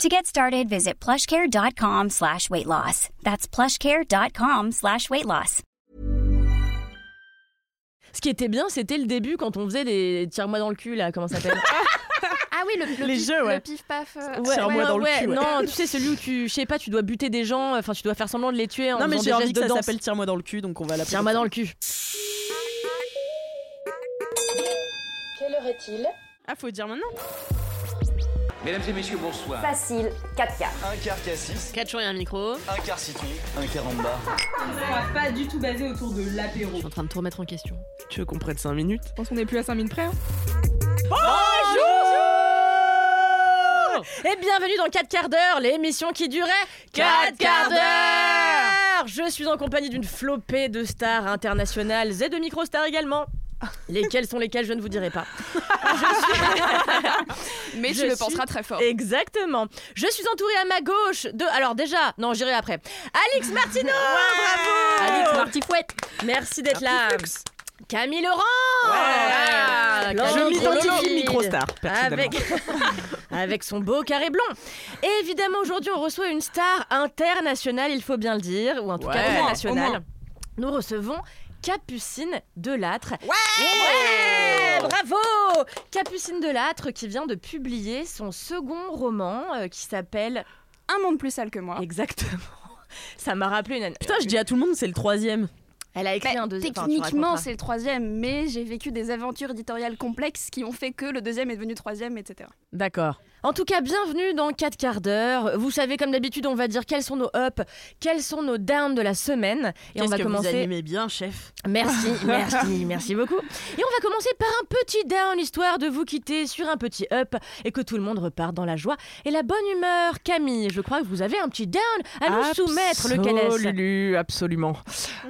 To get started, visit plushcare.com slash weight loss. That's plushcare.com slash weight loss. Ce qui était bien, c'était le début quand on faisait des tire-moi dans le cul, là, comment ça s'appelle Ah oui, le, le Les pif, jeux, ouais. le pif paf. euh, Ouais, Tire-moi ouais, dans le ouais, cul, ouais. Non, tu sais, celui où tu, je sais pas, tu dois buter des gens, enfin, tu dois faire semblant de les tuer en Non, mais j'ai envie que ça s'appelle Tire-moi dans le cul, donc on va l'appeler. Tire-moi dans le cul. Quelle heure est-il? Ah, faut dire maintenant Mesdames et messieurs, bonsoir. Facile, 4 quarts. Un quart cassis, 4 jours et un micro. un quart citron, un quart en bas. pas du tout basé autour de l'apéro. Je suis en train de tout remettre en question. Tu veux qu'on prenne 5 minutes? Je pense qu'on est plus à 5 minutes près. hein. Et bienvenue dans 4 quarts d'heure, l'émission qui durait 4 quarts d'heure Je suis en compagnie d'une flopée de stars internationales et de micro-stars également. Lesquelles sont lesquelles, je ne vous dirai pas. Mais Je tu le suis- penseras très fort. Exactement. Je suis entourée à ma gauche de... Alors déjà, non, j'irai après. Alix Martineau Bravo Alix Martifouette. Merci d'être là. Camille Laurent Ah, Je Laurent m'identifie micro-star, personnellement. Avec... avec son beau carré blond. Et évidemment, aujourd'hui, on reçoit une star internationale, il faut bien le dire, ou en tout cas Ouais. internationale. Au moins. Nous recevons Capucine Delattre. Ouais, Bravo Capucine Delattre qui vient de publier son second roman euh, qui s'appelle Un monde plus sale que moi. Exactement. Ça m'a rappelé une. Putain, je dis à tout le monde, c'est le troisième. Elle a écrit Bah, un deuxième. techniquement, c'est le troisième, mais j'ai vécu des aventures éditoriales complexes qui ont fait que le deuxième est devenu troisième, etc. D'accord. En tout cas, bienvenue dans 4 quarts d'heure. Vous savez, comme d'habitude, on va dire quels sont nos ups, quels sont nos downs de la semaine. Et on va que vous commencer. animez bien, chef? Merci, merci, merci beaucoup. Et on va commencer par un petit down, histoire de vous quitter sur un petit up et que tout le monde reparte dans la joie et la bonne humeur. Camille, je crois que vous avez un petit down à nous soumettre. Lequel Absolu, absolument.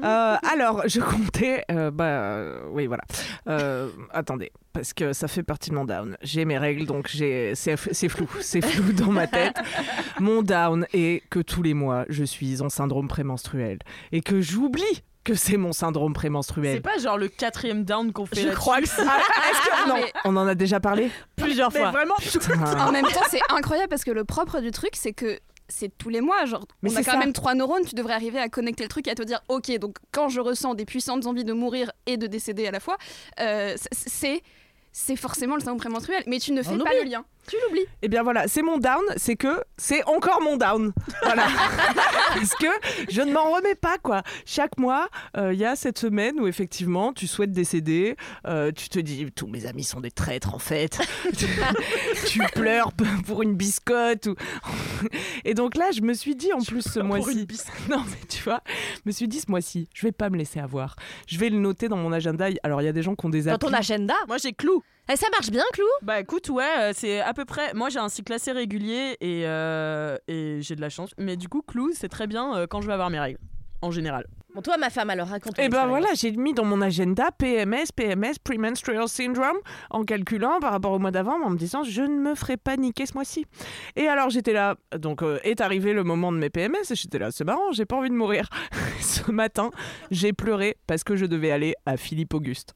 Euh, alors, je comptais. euh, bah, euh, oui, voilà. Euh, attendez, parce que ça fait partie de mon down. J'ai mes règles, donc j'ai, c'est, c'est flou. C'est flou dans ma tête. Mon down est que tous les mois, je suis en syndrome prémenstruel. Et que j'oublie que c'est mon syndrome C'est prémenstruel. pas genre le quatrième down qu'on fait Je crois que c'est. Est-ce que- non, mais- on en a déjà parlé Plusieurs Mais fois. vraiment, Putain. En même temps, c'est incroyable parce que le propre du truc, c'est que c'est tous les mois. Genre, Mais on a c'est quand ça. même trois neurones, tu devrais arriver à connecter le truc et à te dire, ok, donc quand je ressens des puissantes envies de mourir et de décéder à la fois, euh, c'est c'est forcément le syndrome prémenstruel. Mais tu ne fais pas le lien. Tu l'oublies. Eh bien voilà, c'est mon down, c'est que c'est encore mon down. Voilà. Parce que je ne m'en remets pas, quoi. Chaque mois, euh, il y a cette semaine où effectivement, tu souhaites décéder, euh, tu te dis, tous mes amis sont des traîtres en fait. tu pleures pour une biscotte. Ou... Et donc là, je me suis dit en plus ce mois-ci. Non, mais tu vois, je me suis dit ce mois-ci, je vais pas me laisser avoir. Je vais le noter dans mon agenda. Alors, il y a des gens qui ont des Dans ton agenda moi j'ai clou. Eh, Ça marche bien, Clou Bah écoute, ouais, euh, c'est à peu près. Moi j'ai un cycle assez régulier et, euh, et j'ai de la chance. Mais du coup, clou, c'est très bien euh, quand je vais avoir mes règles, en général. Bon, toi, ma femme, alors raconte Et ben voilà, j'ai mis dans mon agenda PMS, PMS, Premenstrual Syndrome, en calculant par rapport au mois d'avant, en me disant je ne me ferai pas niquer ce mois-ci. Et alors j'étais là, donc euh, est arrivé le moment de mes PMS, et j'étais là, c'est marrant, j'ai pas envie de mourir. ce matin, j'ai pleuré parce que je devais aller à Philippe Auguste.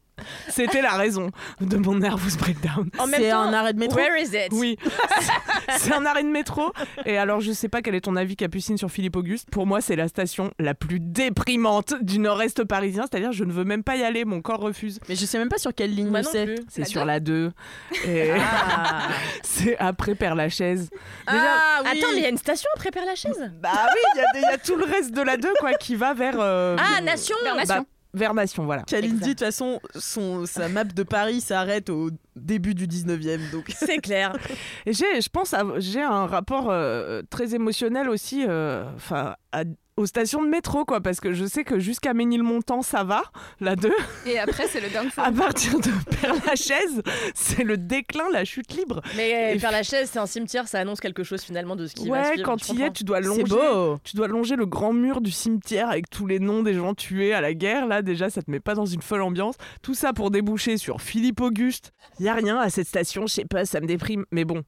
C'était la raison de mon nervous breakdown. C'est un arrêt de métro. Where is it? Oui, c'est un arrêt de métro. Et alors, je sais pas quel est ton avis, Capucine, sur Philippe Auguste. Pour moi, c'est la station la plus déprimante du nord-est parisien. C'est-à-dire, je ne veux même pas y aller, mon corps refuse. Mais je sais même pas sur quelle ligne c'est. C'est sur la 2. Et Ah, c'est après Père-Lachaise. Déjà, Ah oui. Attends, mais il y a une station après Père Lachaise bah oui, il y a y, tout le reste de la 2 quoi, qui va vers. euh, Ah, Nation Vers Nation. bah, vers Nation, voilà. Kalindi, Exact. de toute façon, son, sa map de Paris s'arrête au début du 19e. Donc. C'est clair. Et j'ai, je pense, j'ai un rapport euh, très émotionnel aussi, euh, à, aux stations de métro, quoi, parce que je sais que jusqu'à Ménilmontant, ça va, la 2. Et après, c'est le À downfall. partir de Père-Lachaise, c'est le déclin, la chute libre. Mais Et faire la chaise, c'est un cimetière, ça annonce quelque chose finalement de ce qui va Ouais, quand tu y es, tu dois longer. beau. Tu dois longer le grand mur du cimetière avec tous les noms des gens tués à la guerre. Là, déjà, ça te met pas dans une folle ambiance. Tout ça pour déboucher sur Philippe Auguste. Y a rien à cette station, je sais pas, ça me déprime. Mais bon,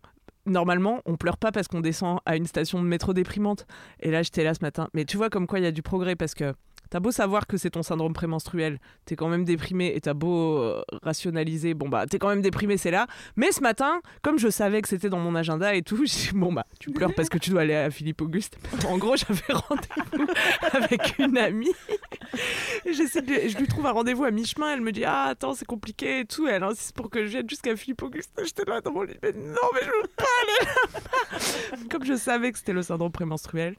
normalement, on pleure pas parce qu'on descend à une station de métro déprimante. Et là, j'étais là ce matin. Mais tu vois comme quoi il y a du progrès parce que. T'as beau savoir que c'est ton syndrome prémenstruel, t'es quand même déprimé et t'as beau euh, rationaliser, bon bah t'es quand même déprimé, c'est là. Mais ce matin, comme je savais que c'était dans mon agenda et tout, j'ai dit bon bah tu pleures parce que tu dois aller à Philippe Auguste. En gros, j'avais rendez-vous avec une amie. Et de je lui trouve un rendez-vous à mi-chemin. Elle me dit ah attends c'est compliqué et tout. Elle insiste pour que je vienne jusqu'à Philippe Auguste. J'étais là dans mon lit mais non mais je veux pas aller là-bas. Comme je savais que c'était le syndrome prémenstruel.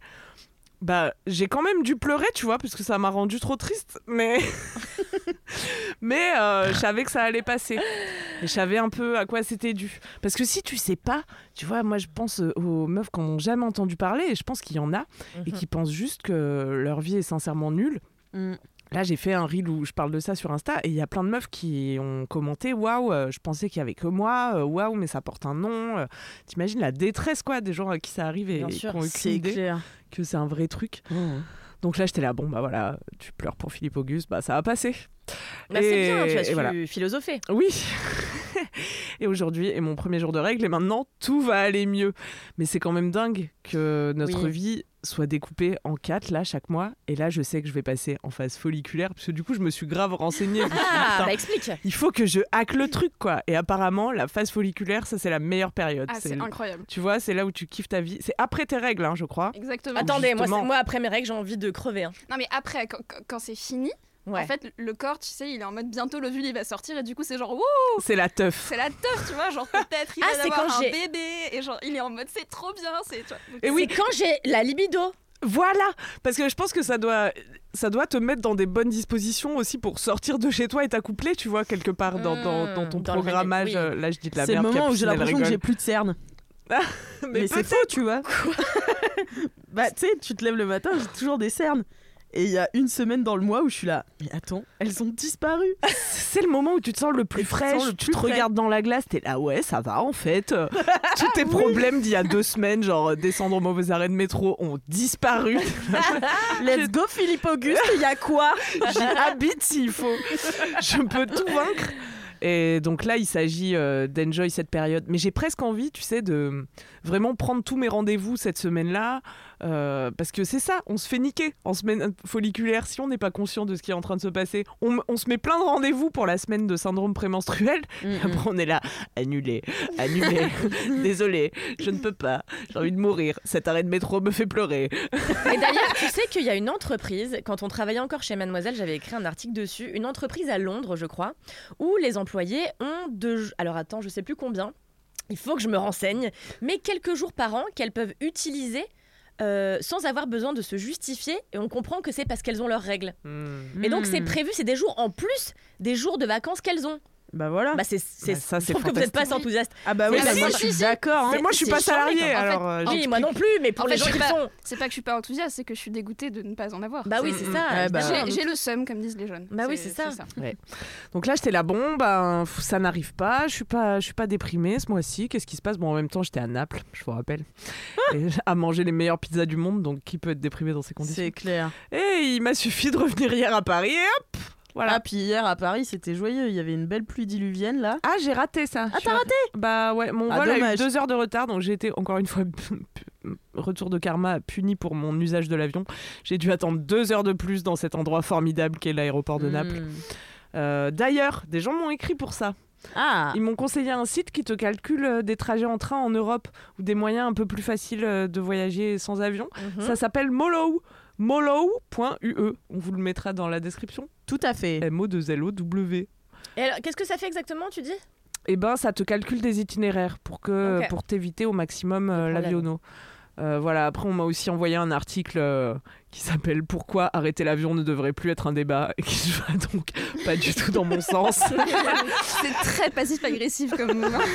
Bah, j'ai quand même dû pleurer, tu vois, parce que ça m'a rendu trop triste. Mais, mais euh, je savais que ça allait passer. Et je savais un peu à quoi c'était dû. Parce que si tu sais pas, tu vois, moi je pense euh, aux meufs qui n'en ont jamais entendu parler, et je pense qu'il y en a, et Mhm. qui pensent juste que leur vie est sincèrement nulle. Mm. Là, j'ai fait un reel où je parle de ça sur Insta et il y a plein de meufs qui ont commenté Waouh, euh, je pensais qu'il y avait que moi, euh, waouh, mais ça porte un nom. euh. T'imagines la détresse quoi des gens à qui ça arrive et qui ont aucune idée clair. que c'est un vrai truc. Mmh. Donc là, j'étais là, bon, bah voilà, tu pleures pour Philippe Auguste, bah ça va passer. Bah, c'est bien, tu as su voilà. philosopher. Oui. et aujourd'hui est mon premier jour de règle et maintenant tout va aller mieux. Mais c'est quand même dingue que notre Oui. vie soit découpée en quatre là chaque mois. Et là, je sais que je vais passer en phase folliculaire parce que du coup, je me suis grave renseignée. Suis dit, Ah, bah explique. il faut que je hack le truc quoi. Et apparemment, la phase folliculaire, ça c'est la meilleure période. Ah, C'est c'est le- incroyable. Tu vois, c'est là où tu kiffes ta vie. C'est après tes règles, hein, je crois. Exactement. Attendez, moi, justement- c'est- moi après mes règles, j'ai envie de crever. hein. Non, mais après, quand c'est fini, Ouais. en fait, le corps, tu sais, il est en mode bientôt l'ovule, il va sortir, et du coup, c'est genre, wouh, C'est la teuf. c'est la teuf, tu vois, genre peut-être il Ah, va c'est avoir un j'ai- bébé, et genre, il est en mode, c'est trop bien, c'est. tu vois. Donc, Et oui, C'est quand j'ai la libido. Voilà, parce que je pense que ça doit, ça doit te mettre dans des bonnes dispositions aussi pour sortir de chez toi et t'accoupler, tu vois, quelque part dans, dans, Mmh, dans ton dans le programmage. oui. Là, je dis de la C'est le merde. moment où j'ai l'impression que j'ai plus de cernes. Mais, c'est peut-être. faux, tu vois. bah, tu sais, tu te lèves le matin, j'ai toujours des cernes. Et il y a une semaine dans le mois où je suis là. Mais attends, elles ont disparu. C'est le moment où tu te sens le plus Et tu te fraîche, tu te frais. regardes dans la glace, t'es là, ouais, ça va en fait. Tous tes problèmes d'il y a deux semaines, genre euh, descendre au mauvais arrêt de métro, ont disparu. Let's go, Philippe Auguste, il y a quoi? J'y habite s'il faut. Je peux tout vaincre. Et donc là, il s'agit euh, d'enjoy cette période. Mais j'ai presque envie, tu sais, de vraiment prendre tous mes rendez-vous cette semaine-là. Euh, parce que c'est ça, on se fait niquer en semaine folliculaire si on n'est pas conscient de ce qui est en train de se passer. On, on se met plein de rendez-vous pour la semaine de syndrome prémenstruel. Après, on est là, annulé, annulé. Désolé, je ne peux pas. J'ai envie de mourir. Cet arrêt de métro me fait pleurer. Et d'ailleurs, tu sais qu'il y a une entreprise, quand on travaillait encore chez Mademoiselle, j'avais écrit un article dessus, une entreprise à Londres, je crois, où les employés ont de... Alors attends, je sais plus combien, il faut que je me renseigne, mais quelques jours par an qu'elles peuvent utiliser euh, sans avoir besoin de se justifier, et on comprend que c'est parce qu'elles ont leurs règles. Et donc c'est Hmm. prévu, c'est des jours en plus des jours de vacances qu'elles ont. Bah voilà. Bah c'est, c'est, Bah, ça, je c'est trouve que vous n'êtes pas fantastique. enthousiaste. ah bah oui, bah si, moi si, je suis si. d'accord. hein. Mais moi, je suis c'est pas chiant, mais salariée, en fait, alors. euh, Oui, moi non plus, mais pour En les fait, gens je qui pas. font. C'est pas que je suis pas enthousiaste, c'est que je suis dégoûtée de ne pas en avoir. Bah oui, C'est- c'est ça. Ouais, bah évidemment. J'ai le seum, comme disent les jeunes. Bah oui, c'est ça. Donc là, j'étais là, bon, ben, ça n'arrive pas, je suis pas, je suis pas déprimée ce mois-ci. Qu'est-ce qui se passe? Bon, en même temps, j'étais à Naples, je vous rappelle, et à manger les meilleures pizzas du monde. Donc, qui peut être déprimé dans ces conditions? C'est clair. Et il m'a suffi de revenir hier à Paris. Et hop, voilà. Ah, puis hier à Paris, c'était joyeux. Il y avait une belle pluie diluvienne là. Ah, j'ai raté ça. Ah, t'as raté Bah ouais, mon Ah, vol a eu deux heures de retard, donc j'ai été encore une fois retour de karma puni pour mon usage de l'avion. J'ai dû attendre deux heures de plus dans cet endroit formidable qu'est l'aéroport de Naples. Hmm. Euh, D'ailleurs, des gens m'ont écrit pour ça. Ah, Ils m'ont conseillé un site qui te calcule euh, des trajets en train en Europe ou des moyens un peu plus faciles euh, de voyager sans avion. Mhm. Ça s'appelle Molo. Molo.ue. On vous le mettra dans la description. tout à fait. M-O-2-L-O-W. Et alors, qu'est-ce que ça fait exactement, tu dis? Eh ben, ça te calcule des itinéraires pour que pour t'éviter au maximum euh, l'aviono. Euh, voilà. Après, on m'a aussi envoyé un article euh, qui s'appelle Pourquoi arrêter l'avion ne devrait plus être un débat et qui va donc pas du tout dans mon sens. C'est très passif-agressif comme mouvement.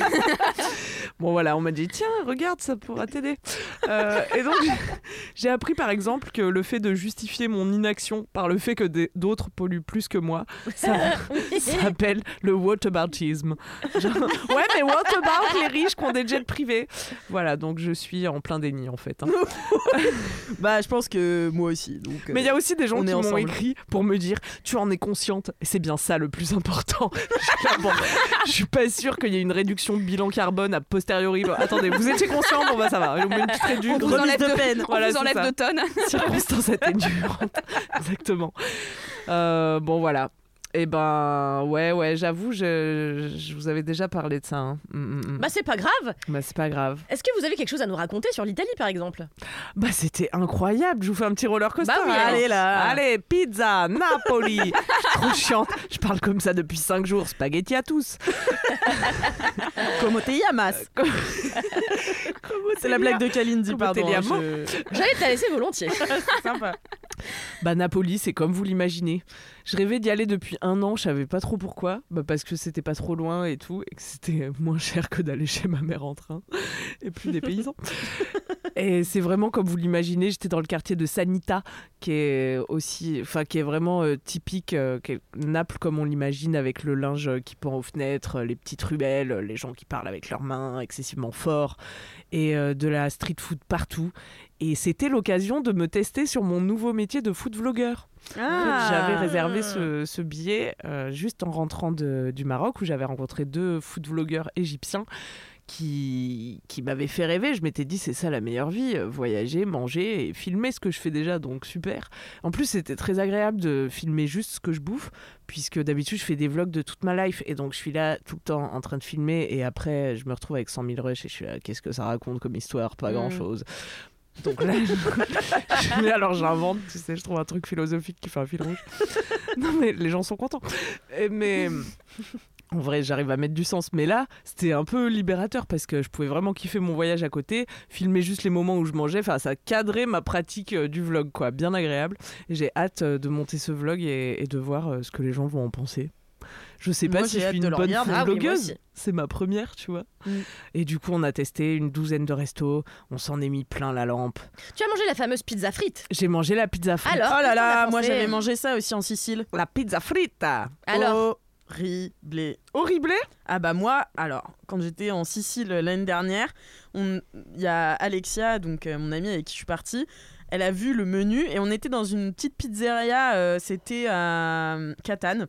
Bon voilà, on m'a dit tiens, regarde, ça pourra t'aider. Euh, et donc j'ai appris par exemple que le fait de justifier mon inaction par le fait que d'autres polluent plus que moi, ça, ça s'appelle le whataboutisme. Genre, ouais, mais what about les riches qui ont des jets privés? Voilà, donc je suis en plein déni en fait. hein. Bah, je pense que moi aussi. Donc, euh, Mais il y a aussi des gens on qui est m'ont ensemble. écrit pour me dire tu en es consciente et c'est bien ça le plus important. Je suis là, bon, je suis pas sûre qu'il y ait une réduction de bilan carbone a posteriori. Bon, attendez, vous étiez conscient Bon bah ça va, on met une petite réduction. On vous enlève de peine. Voilà, on vous c'est enlève ça. de tonnes. circonstances atténuantes. Exactement. Euh, bon voilà. Et ben ouais ouais, j'avoue, je, je vous avais déjà parlé de ça. hein. Mm, mm, mm. Bah c'est pas grave. Bah, c'est pas grave. Est-ce que vous avez quelque chose à nous raconter sur l'Italie par exemple? Bah c'était incroyable. Je vous fais un petit roller coaster. Bah oui, allez, là. Allez, pizza, Napoli. Je suis trop chiante. Je parle comme ça depuis 5 jours. Spaghetti à tous. Como te llamas? C'est la blague de Kalindi, pardon. hein, llamo je- J'allais te la laisser volontiers. Sympa. Bah Napoli, c'est comme vous l'imaginez. Je rêvais d'y aller depuis un an, je savais pas trop pourquoi. Bah parce que c'était pas trop loin et tout, et que c'était moins cher que d'aller chez ma mère en train, et plus des paysans. et c'est vraiment comme vous l'imaginez, j'étais dans le quartier de Sanita, qui est aussi, enfin qui est vraiment euh, typique, euh, qui est Naples comme on l'imagine, avec le linge qui pend aux fenêtres, les petites ruelles, les gens qui parlent avec leurs mains excessivement fort, et euh, de la street food partout. Et c'était l'occasion de me tester sur mon nouveau métier de food. En fait, Ah. J'avais réservé ce, ce billet euh, juste en rentrant de- du Maroc où j'avais rencontré deux food vlogueurs égyptiens qui, qui m'avaient fait rêver. Je m'étais dit, c'est ça la meilleure vie, euh, voyager, manger et filmer ce que je fais déjà, donc super. En plus, c'était très agréable de filmer juste ce que je bouffe, puisque d'habitude, je fais des vlogs de toute ma life, et donc je suis là tout le temps en train de filmer, et après, je me retrouve avec 100 000 rushs, et je suis là, qu'est-ce que ça raconte comme histoire? Pas Mm. grand-chose. Donc là, je- mais alors j'invente, tu sais, je trouve un truc philosophique qui fait un fil rouge. non mais les gens sont contents. Mais en vrai, j'arrive à mettre du sens. Mais là, c'était un peu libérateur parce que je pouvais vraiment kiffer mon voyage à côté, filmer juste les moments où je mangeais. Enfin, ça cadrait ma pratique euh, du vlog, quoi. Bien agréable. J'ai hâte euh, de monter ce vlog et, et de voir euh, ce que les gens vont en penser. Je sais pas Moi, si j'ai je suis une bonne Ah blogueuse. C'est ma première, tu vois. Mm. Et du coup, on a testé une douzaine de restos. On s'en est mis plein la lampe. Tu as mangé la fameuse pizza frite? J'ai mangé la pizza frite. Alors Oh là là, moi j'avais mangé ça aussi en Sicile. La pizza frite Alors Horrible. Horrible Ah bah moi, alors, quand j'étais en Sicile l'année dernière, il y a Alexia, donc euh, mon amie avec qui je suis partie, elle a vu le menu et on était dans une petite pizzeria, euh, c'était à euh, Catane.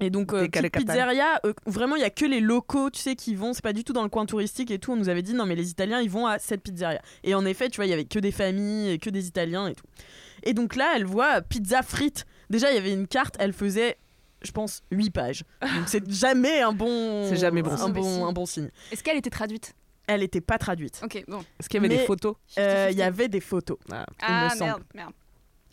Et donc, euh, pizzeria, euh, vraiment il y a que les locaux, tu sais, qui vont, c'est pas du tout dans le coin touristique et tout. On nous avait dit non, mais les Italiens ils vont à cette pizzeria. Et en effet, tu vois, il y avait que des familles, et que des Italiens et tout. Et donc là, elle voit pizza frite. Déjà, il y avait une carte, elle faisait, je pense, 8 pages. Donc c'est jamais un bon, C'est jamais bon un signe. bon, un bon signe. Est-ce qu'elle était traduite? Elle était pas traduite. Ok, bon. Est-ce qu'il y avait Mais- des photos? Euh, Il y 50-50. avait des photos. il Ah me semble. merde, merde.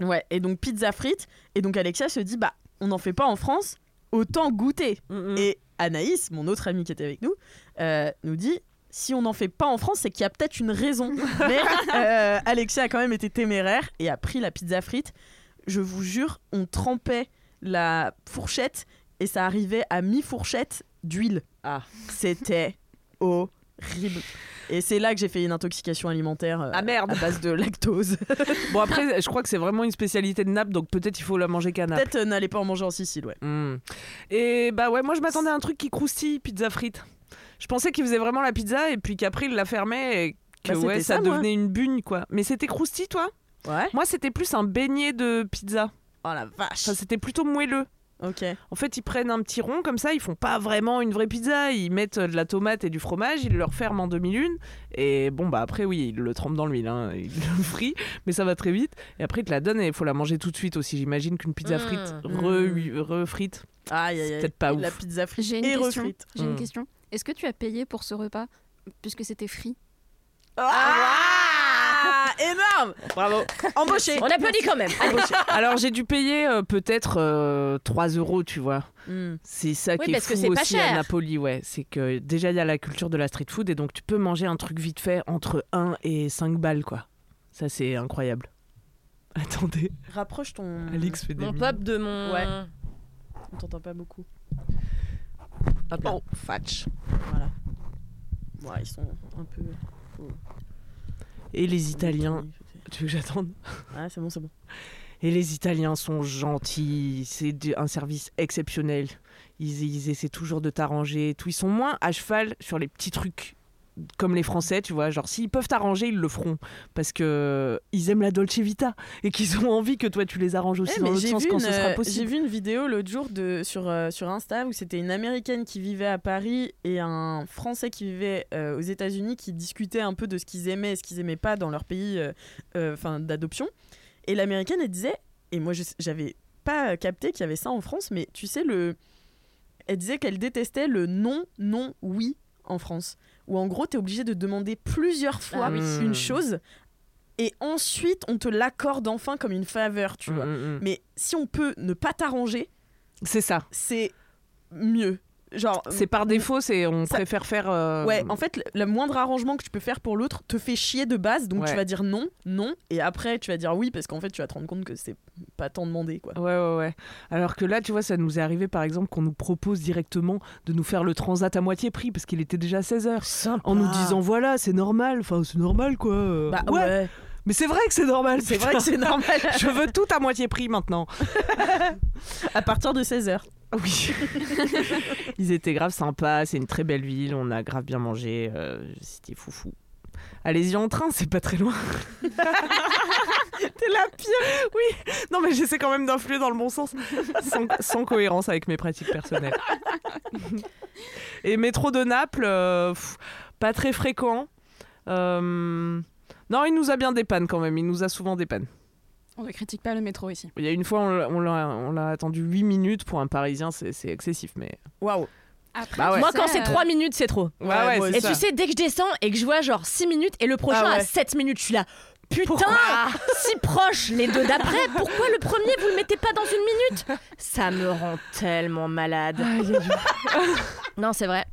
Ouais, et donc pizza frite. Et donc Alexia se dit, bah, on n'en fait pas en France, autant goûter. Mm, Et Anaïs, mon autre amie qui était avec nous, euh, nous dit si on n'en fait pas en France, c'est qu'il y a peut-être une raison. Mais euh, Alexia a quand même été téméraire et a pris la pizza frite. Je vous jure, on trempait la fourchette et ça arrivait à mi-fourchette d'huile. Ah. C'était horrible. Et c'est là que j'ai fait une intoxication alimentaire euh, Ah, merde. à base de lactose. Bon après, je crois que c'est vraiment une spécialité de Naples, donc peut-être il faut la manger qu'à Naples. Peut-être euh, n'allez pas en manger en Sicile, ouais. Mm. Et bah ouais, moi je m'attendais à un truc qui croustille, pizza frite. Je pensais qu'il faisait vraiment la pizza et puis qu'après il la fermait et que Bah, ouais, ça, ça, devenait une bugne quoi. Mais c'était croustille toi? Ouais. Moi c'était plus un beignet de pizza. Oh la vache. Enfin, c'était plutôt moelleux. En fait, ils prennent un petit rond comme ça, ils font pas vraiment une vraie pizza, ils mettent euh, de la tomate et du fromage, ils le referment en demi-lune et bon bah après oui, ils le trempent dans l'huile, hein, ils le frient, mais ça va très vite et après ils te la donnent et il faut la manger tout de suite aussi. J'imagine qu'une pizza Mmh. frite Mmh. re- refrite, Aïe, aïe, C'est aïe. peut-être pas Et La ouf. pizza frite J'ai une et question. refrite. J'ai une Mm. question. Est-ce que tu as payé pour ce repas puisque c'était free Ah, énorme Bravo. Embauché. On applaudit quand même. Alors j'ai dû payer euh, peut-être euh, 3 euros, tu vois. Hmm. C'est ça Oui, qui est parce que fou c'est pas aussi à cher. Napoli, ouais. C'est que déjà il y a la culture de la street food et donc tu peux manger un truc vite fait entre 1 et 5 balles, quoi. Ça c'est incroyable. Attendez, Rapproche ton. Alix fait des Mon pop de mon. Ouais. On t'entend pas beaucoup. Hop là. Oh, fatch. Voilà. Ouais, ils sont un peu. Et les Italiens. Tu veux que j'attende Ah, c'est bon, c'est bon. Et les Italiens sont gentils, c'est un service exceptionnel. Ils, ils essaient toujours de t'arranger, et tout. Ils sont moins à cheval sur les petits trucs comme les Français, tu vois. Genre, s'ils peuvent t'arranger, ils le feront parce que ils aiment la Dolce Vita et qu'ils ont envie que toi tu les arranges aussi Eh, dans l'autre j'ai sens quand une, ce sera euh, j'ai possible. vu une vidéo l'autre jour de, sur, euh, sur Insta où c'était une américaine qui vivait à Paris et un français qui vivait euh, aux États-Unis qui discutaient un peu de ce qu'ils aimaient et ce qu'ils aimaient pas dans leur pays euh, euh, 'fin, d'adoption. Et l'américaine, elle disait, et moi j'avais pas capté qu'il y avait ça en France, mais tu sais, le... elle disait qu'elle détestait le non, non, oui en France. Où en gros, tu es obligé de demander plusieurs fois Ah oui. Hmm. une chose et ensuite on te l'accorde enfin comme une faveur, tu vois. Mm, mm, mm. Mais si on peut ne pas t'arranger, C'est ça. c'est mieux. Genre, C'est par défaut, c'est on Ça- préfère faire. euh, ouais, en fait, le, le moindre arrangement que tu peux faire pour l'autre te fait chier de base, donc Ouais. tu vas dire non, non, et après tu vas dire oui parce qu'en fait tu vas te rendre compte que c'est pas tant demandé quoi. Ouais, ouais, ouais. Alors que là, tu vois, ça nous est arrivé par exemple qu'on nous propose directement de nous faire le transat à moitié prix parce qu'il était déjà 16h. Sympa. En nous disant, voilà, c'est normal, enfin, c'est normal quoi. euh, Bah ouais. ouais, Mais c'est vrai que c'est normal, c'est vrai que c'est normal. Je veux tout à moitié prix maintenant. à partir de 16h. Oui. Ils étaient grave sympas, c'est une très belle ville, on a grave bien mangé, euh, c'était foufou. Allez-y en train, c'est pas très loin. T'es la pire. Oui. Non mais j'essaie quand même d'influer dans le bon sens, sans, sans cohérence avec mes pratiques personnelles. Et métro de Naples, euh, pff, pas très fréquent. Euh, Non, il nous a bien dépanne quand même, il nous a souvent dépanne. On ne critique pas le métro ici. Il y a une fois, on l'a- on attendu 8 minutes pour un Parisien, c'est excessif, mais... Waouh. Après, Bah ouais. tu Moi, sais, quand c'est euh, 3 minutes, c'est trop. Ouais, ouais, Et ça. tu sais, dès que je descends et que je vois genre 6 minutes et le prochain Ah ouais. à 7 minutes, je suis là. Putain, si proche les deux d'après, pourquoi le premier vous le mettez pas dans une minute? Ça me rend tellement malade. non, c'est vrai.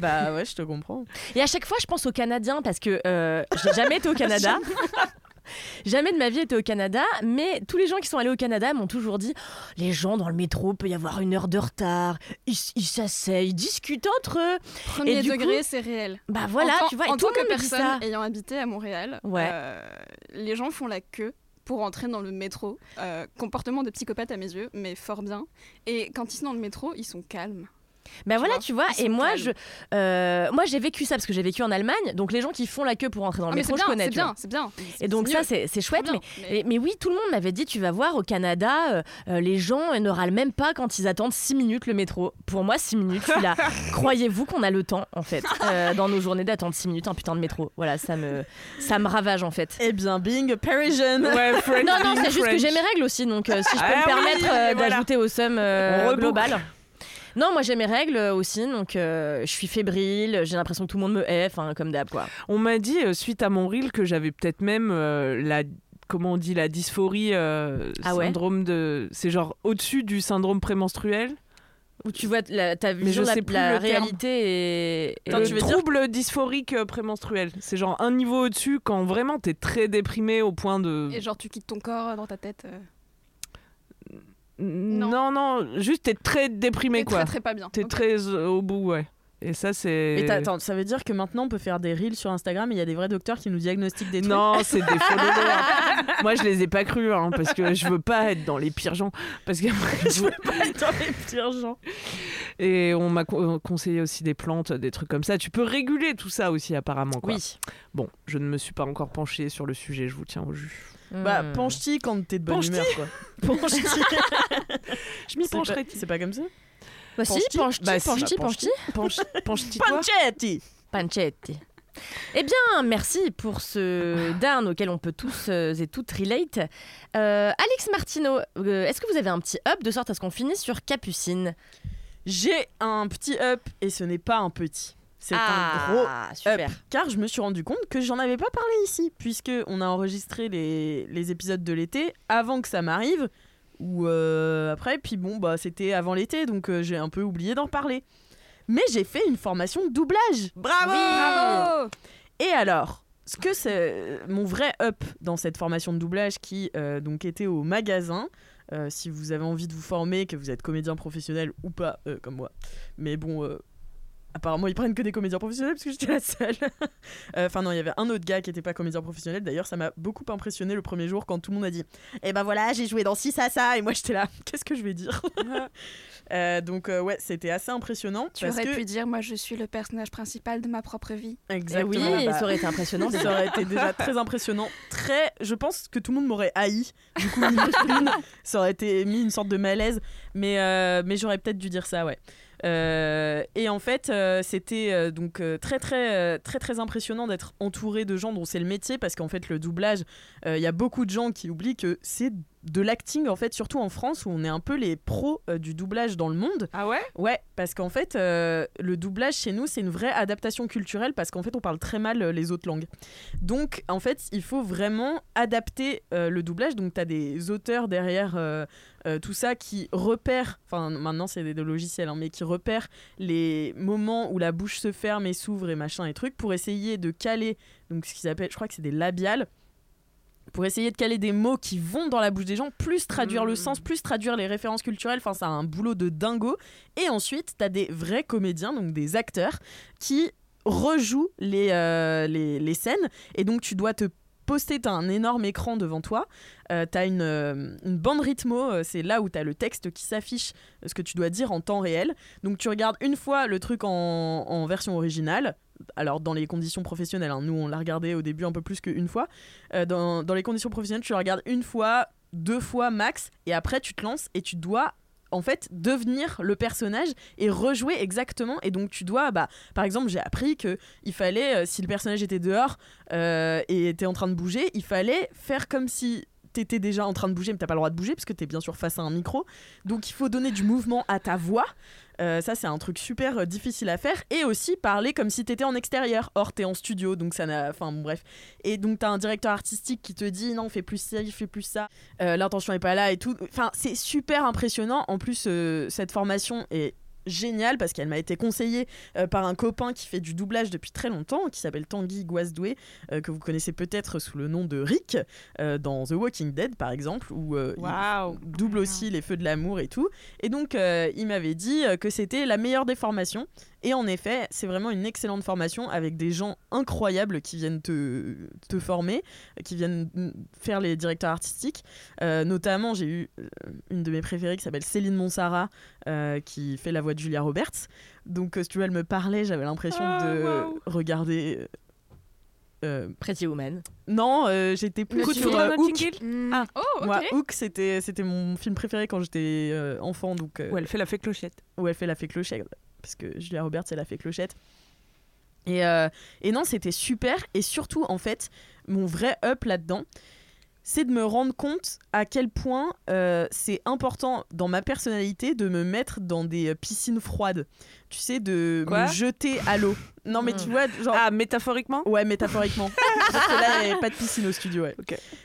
bah ouais, je te comprends. Et à chaque fois, je pense aux Canadiens parce que euh, j'ai jamais été au Canada. Jamais de ma vie été au Canada, mais tous les gens qui sont allés au Canada m'ont toujours dit les gens dans le métro peut y avoir une heure de retard, ils s'asseyent, ils discutent entre eux. Premier Et du degré, c'est réel. Bah voilà, en, tu vois, et en tout tant que personne ayant habité à Montréal, Ouais. euh, les gens font la queue pour entrer dans le métro. Euh, comportement de psychopathe à mes yeux, mais fort bien. Et quand ils sont dans le métro, ils sont calmes. Bah voilà, vois, tu vois, et moi, je, euh, moi j'ai vécu ça parce que j'ai vécu en Allemagne, donc les gens qui font la queue pour entrer dans le Ah, métro, je bien, connais. c'est bien, c'est bien. Et donc ça, c'est c'est chouette, mais, mais, mais oui, tout le monde m'avait dit, tu vas voir, au Canada, euh, euh, les gens ne râlent même pas quand ils attendent 6 minutes le métro. Pour moi, 6 minutes, je suis là. Croyez-vous qu'on a le temps, en fait, euh, dans nos journées d'attendre 6 minutes un putain de métro Voilà, ça me, ça me ravage, en fait. Eh bien, being a Parisian. Ouais, French Non, non, c'est juste que j'ai mes règles aussi, donc euh, si je peux Ah me oui, permettre euh, et voilà. d'ajouter au somme euh, global. Non, moi j'ai mes règles euh, aussi, donc euh, je suis fébrile, j'ai l'impression que tout le monde me hait, comme d'hab quoi. On m'a dit, euh, suite à mon reel, que j'avais peut-être même euh, la comment on dit la dysphorie euh, Ah ouais syndrome de c'est genre au-dessus du syndrome prémenstruel Où tu vois la, ta Mais vision la, sais plus la réalité et, et- Attends, le tu veux dire- trouble dysphorique prémenstruel c'est genre un niveau au-dessus quand vraiment t'es très déprimé au point de Et genre, tu quittes ton corps dans ta tête. Euh, non non, juste t'es très déprimé t'es quoi très très pas bien. t'es très euh, au bout ouais et ça c'est Et attends, ça veut dire que maintenant on peut faire des reels sur Instagram et il y a des vrais docteurs qui nous diagnostiquent des trucs? Non, c'est des faux dollars. Moi, je les ai pas crus, hein, parce que je veux pas être dans les pires gens. Parce que je veux pas être dans les pires gens. Et on m'a co- conseillé aussi des plantes, des trucs comme ça. Tu peux réguler tout ça aussi, apparemment. Quoi. Oui. Bon, je ne me suis pas encore penchée sur le sujet, je vous tiens au jus. Bah, Hmm. penche-ti quand t'es de bonne humeur, quoi. Penche-ti. Je m'y C'est pas- pencherai. C'est pas comme ça Bah si, penche-ti. penche-ti, Bah bah. Panchetti Panchetti. Eh bien, merci pour ce down auquel on peut tous euh, et toutes relate. Euh, Alex Martineau, euh, est-ce que vous avez un petit up de sorte à ce qu'on finisse sur Capucine? J'ai un petit up et ce n'est pas un petit. C'est un gros Ah, super. up. Car je me suis rendu compte que j'en avais pas parlé ici, puisque on a enregistré les, les épisodes de l'été avant que ça m'arrive, ou euh, après, puis bon, bah c'était avant l'été, donc euh, j'ai un peu oublié d'en parler. Mais j'ai fait une formation de doublage. Bravo Bravo Et alors, ce que c'est mon vrai up dans cette formation de doublage qui euh, donc était au magasin. euh, si vous avez envie de vous former, que vous êtes comédien professionnel ou pas, euh, comme moi. Mais bon, euh, apparemment ils prennent que des comédiens professionnels parce que j'étais la seule. Euh, Enfin non, il y avait un autre gars qui était pas comédien professionnel. D'ailleurs, ça m'a beaucoup impressionné le premier jour quand tout le monde a dit "Eh ben voilà, j'ai joué dans ci ça ça" et moi j'étais là "Qu'est-ce que je vais dire Euh, Donc euh, ouais, c'était assez impressionnant Tu parce aurais que pu dire, moi je suis le personnage principal de ma propre vie. Exactement. oui, bah, ça aurait été impressionnant. ça aurait été déjà très impressionnant. Très, je pense que tout le monde m'aurait haï. Du coup, ça aurait été mis une sorte de malaise. Mais, euh, mais j'aurais peut-être dû dire ça, ouais. Euh, et en fait, euh, c'était euh, donc très très très très impressionnant d'être entouré de gens dont c'est le métier parce qu'en fait le doublage, il y a beaucoup de gens qui oublient que c'est de l'acting en fait, surtout en France où on est un peu les pros euh, du doublage dans le monde. Ah ouais? Ouais, parce qu'en fait, euh, le doublage chez nous, c'est une vraie adaptation culturelle parce qu'en fait, on parle très mal euh, les autres langues. Donc, en fait, il faut vraiment adapter le doublage. Donc, tu as des auteurs derrière tout ça qui repèrent, enfin, maintenant, c'est des, des logiciels, hein, mais qui repèrent les moments où la bouche se ferme et s'ouvre et machin et trucs pour essayer de caler, donc ce qu'ils appellent, je crois que c'est des labiales pour essayer de caler des mots qui vont dans la bouche des gens, plus traduire le Mm. sens, plus traduire les références culturelles. Enfin, ça a un boulot de dingo. Et ensuite, tu as des vrais comédiens, donc des acteurs, qui rejouent les, euh, les, les scènes. Et donc, tu dois te poster, tu as un énorme écran devant toi. Euh, tu as une, euh, une bande rythmo, euh, c'est là où tu as le texte qui s'affiche, ce que tu dois dire en temps réel. Donc, tu regardes une fois le truc en, en version originale. Alors, dans les conditions professionnelles, hein. nous on l'a regardé au début un peu plus qu'une fois. Euh, dans, les conditions professionnelles, tu le regardes une fois, deux fois max, et après tu te lances et tu dois en fait devenir le personnage et rejouer exactement et donc tu dois bah par exemple j'ai appris que il fallait euh, si le personnage était dehors euh, et était en train de bouger il fallait faire comme si t'étais déjà en train de bouger mais t'as pas le droit de bouger parce que t'es bien sûr face à un micro. Donc il faut donner du mouvement à ta voix. Euh, ça c'est un truc super euh, difficile à faire. Et aussi parler comme si t'étais en extérieur. Or t'es en studio donc ça n'a enfin bref. Et donc t'as un directeur artistique qui te dit non fais plus ça fais plus ça. Euh, l'intention est pas là et tout. Enfin c'est super impressionnant. En plus cette formation est géniale parce qu'elle m'a été conseillée euh, par un copain qui fait du doublage depuis très longtemps qui s'appelle Tanguy Guasdoué euh, que vous connaissez peut-être sous le nom de Rick euh, dans The Walking Dead par exemple où il- double aussi les feux de l'amour et tout. Et donc, il m'avait dit que c'était la meilleure des formations. Et en effet, c'est vraiment une excellente formation avec des gens incroyables qui viennent te, te former, qui viennent faire les directeurs artistiques. Euh, notamment, j'ai eu euh, une de mes préférées qui s'appelle Céline Monsara, euh, qui fait la voix de Julia Roberts. Donc, si tu vois, elle me parlait, j'avais l'impression Ah, de regarder. euh, Pretty Woman. non, euh, j'étais plus Coup de sur foudre euh, à Hook. Notting Hill Mm. Ah. Oh, ok. Moi, Hook, c'était c'était mon film préféré quand j'étais euh, enfant, donc euh, Où elle fait la fée clochette. où elle fait la fée clochette, parce que Julia Roberts, elle a fait clochette. Et, euh, et non, c'était super. Et surtout, en fait, mon vrai up là-dedans, c'est de me rendre compte à quel point euh, c'est important dans ma personnalité de me mettre dans des euh, piscines froides. Tu sais, de Quoi? me jeter à l'eau. Non, mais tu vois, genre. Ah, métaphoriquement? Ouais, métaphoriquement. Parce que là, il n'y avait pas de piscine au studio, ouais.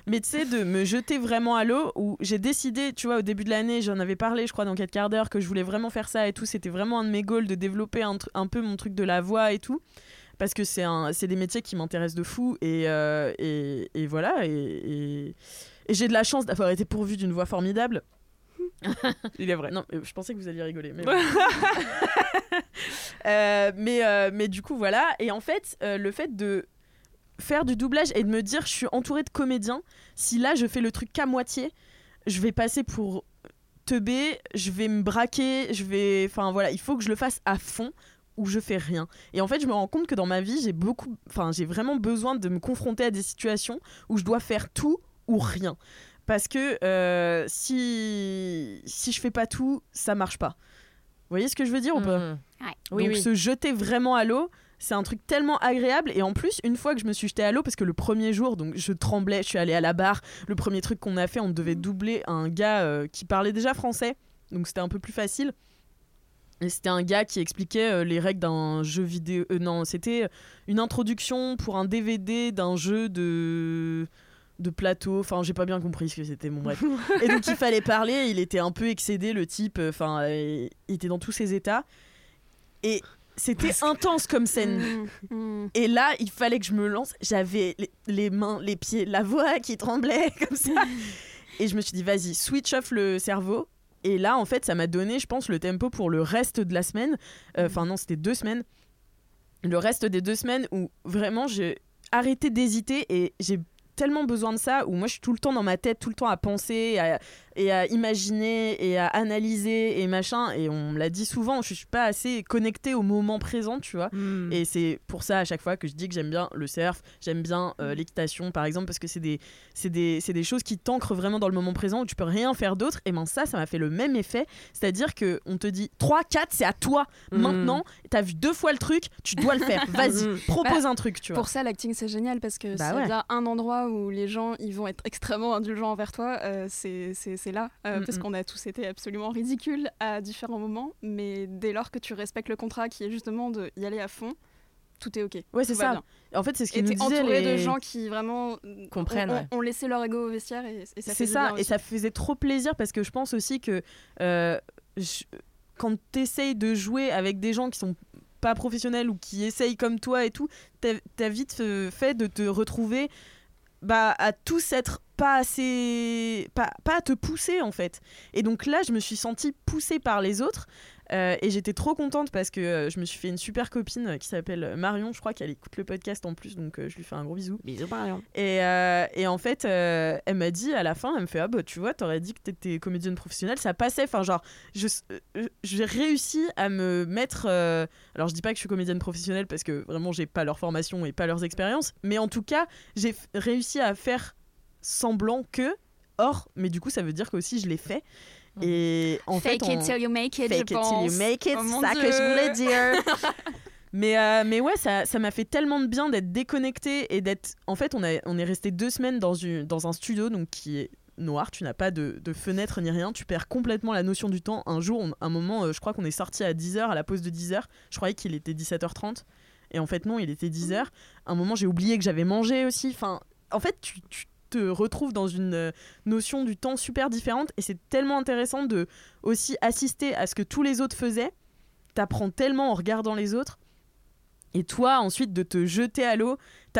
Mais tu sais, de me jeter vraiment à l'eau, où j'ai décidé, tu vois, au début de l'année, j'en avais parlé, je crois, dans 4 quarts d'heure, que je voulais vraiment faire ça et tout. C'était vraiment un de mes goals de développer un peu mon truc de la voix et tout. Parce que c'est un- c'est des métiers qui m'intéressent de fou. Et, euh, et, et voilà. Et, et- et j'ai de la chance d'avoir été pourvue d'une voix formidable. Il est vrai. Non, euh, je pensais que vous alliez rigoler. Mais, Euh, mais, euh, mais du coup, voilà. Et en fait, euh, le fait de faire du doublage et de me dire je suis entourée de comédiens, si là je fais le truc qu'à moitié, je vais passer pour teubé, je vais me braquer, je vais. Enfin voilà, il faut que je le fasse à fond ou je fais rien. Et en fait, je me rends compte que dans ma vie, j'ai beaucoup. Enfin, j'ai vraiment besoin de me confronter à des situations où je dois faire tout ou rien. Parce que euh, si, si je fais pas tout, ça marche pas. Vous voyez ce que je veux dire ou pas? Mhm. Ouais. Oui, donc oui. se jeter vraiment à l'eau, c'est un truc tellement agréable. Et en plus, une fois que je me suis jetée à l'eau, parce que le premier jour, donc je tremblais, je suis allée à la barre. Le premier truc qu'on a fait, on devait doubler un gars euh, qui parlait déjà français, donc c'était un peu plus facile. Et c'était un gars qui expliquait euh, les règles d'un jeu vidéo. euh, non, c'était une introduction pour un DVD d'un jeu de de plateau. Enfin, j'ai pas bien compris ce que c'était. Bon bref. Et donc il fallait parler. Il était un peu excédé, le type. Enfin, euh, il était dans tous ses états. Et c'était intense comme scène. Mm, mm. Et là, il fallait que je me lance. J'avais les, les mains, les pieds, la voix qui tremblait comme ça. Et je me suis dit, vas-y, switch off le cerveau et là, en fait, ça m'a donné, je pense, le tempo pour le reste de la semaine. Euh, Enfin, non, c'était deux semaines. Le reste des deux semaines où vraiment j'ai arrêté d'hésiter et j'ai tellement besoin de ça, où moi je suis tout le temps dans ma tête, tout le temps à penser à- et à imaginer et à analyser et machin. Et on me l'a dit souvent, je suis pas assez connectée au moment présent, tu vois. Hmm. Et c'est pour ça à chaque fois que je dis que j'aime bien le surf, j'aime bien euh, l'équitation par exemple, parce que c'est des, c'est des, c'est des choses qui t'ancrent vraiment dans le moment présent où tu peux rien faire d'autre. Et ben ça, ça m'a fait le même effet. C'est-à-dire que on te dit 3, 4, c'est à toi. Mhm. Maintenant, t'as vu deux fois le truc, tu dois le faire. Vas-y, Mhm. propose un truc, tu vois. Pour ça, l'acting, c'est génial parce que Bah s'il ouais. un endroit où les gens ils vont être extrêmement indulgents envers toi, euh, c'est c'est- c'est là. Euh, Mm, Parce mm. qu'on a tous été absolument ridicules à différents moments. Mais dès lors que tu respectes le contrat qui est justement de y aller à fond, tout est OK. Ouais, c'est ça. bien. En fait, c'est ce qu'ils nous t'es disaient. entouré de les- gens qui vraiment euh, Comprennent, ont, ouais. ont laissé leur ego au vestiaire et, et ça C'est ça, et ça faisait trop plaisir parce que je pense aussi que euh, je- quand t'essayes de jouer avec des gens qui sont pas professionnels ou qui essayent comme toi et tout, t'as t'as vite euh, fait de te retrouver bah, à tous être pas assez. Pas, pas à te pousser en fait. Et donc là, je me suis sentie poussée par les autres. euh, et j'étais trop contente parce que euh, je me suis fait une super copine euh, qui s'appelle Marion, je crois qu'elle écoute le podcast en plus, donc je lui fais un gros bisou. Bisous, Marion. Et, et en fait, elle m'a dit à la fin, elle me fait Ah bah tu vois, t'aurais dit que t'étais comédienne professionnelle, ça passait. Enfin, genre, je- j'ai réussi à me mettre. alors, je dis pas que je suis comédienne professionnelle parce que vraiment, j'ai pas leur formation et pas leurs expériences, mais en tout cas, j'ai réussi à faire semblant que. Or, mais du coup, ça veut dire qu'aussi je l'ai fait. Et en fait, Fake it on- till you make it, Fake je it till you make it, Oh ça que Dieu. je voulais dire. mais, euh, mais ouais, ça ça m'a fait tellement de bien d'être déconnecté et d'être. En fait, on, a, on est resté deux semaines dans, une, dans un studio donc, qui est noir, tu n'as pas de, de fenêtre ni rien, tu perds complètement la notion du temps. Un jour, on- un moment, euh, je crois qu'on est sorti à 10h, à la pause de 10h, je croyais qu'il était 17h30, et en fait non, il était 10h. Un moment, j'ai oublié que j'avais mangé aussi. Enfin, en fait, tu, tu te retrouves dans une euh, notion du temps super différente, et c'est tellement intéressant de aussi assister à ce que tous les autres faisaient. T'apprends tellement en regardant les autres. Et toi, ensuite, de te jeter à l'eau.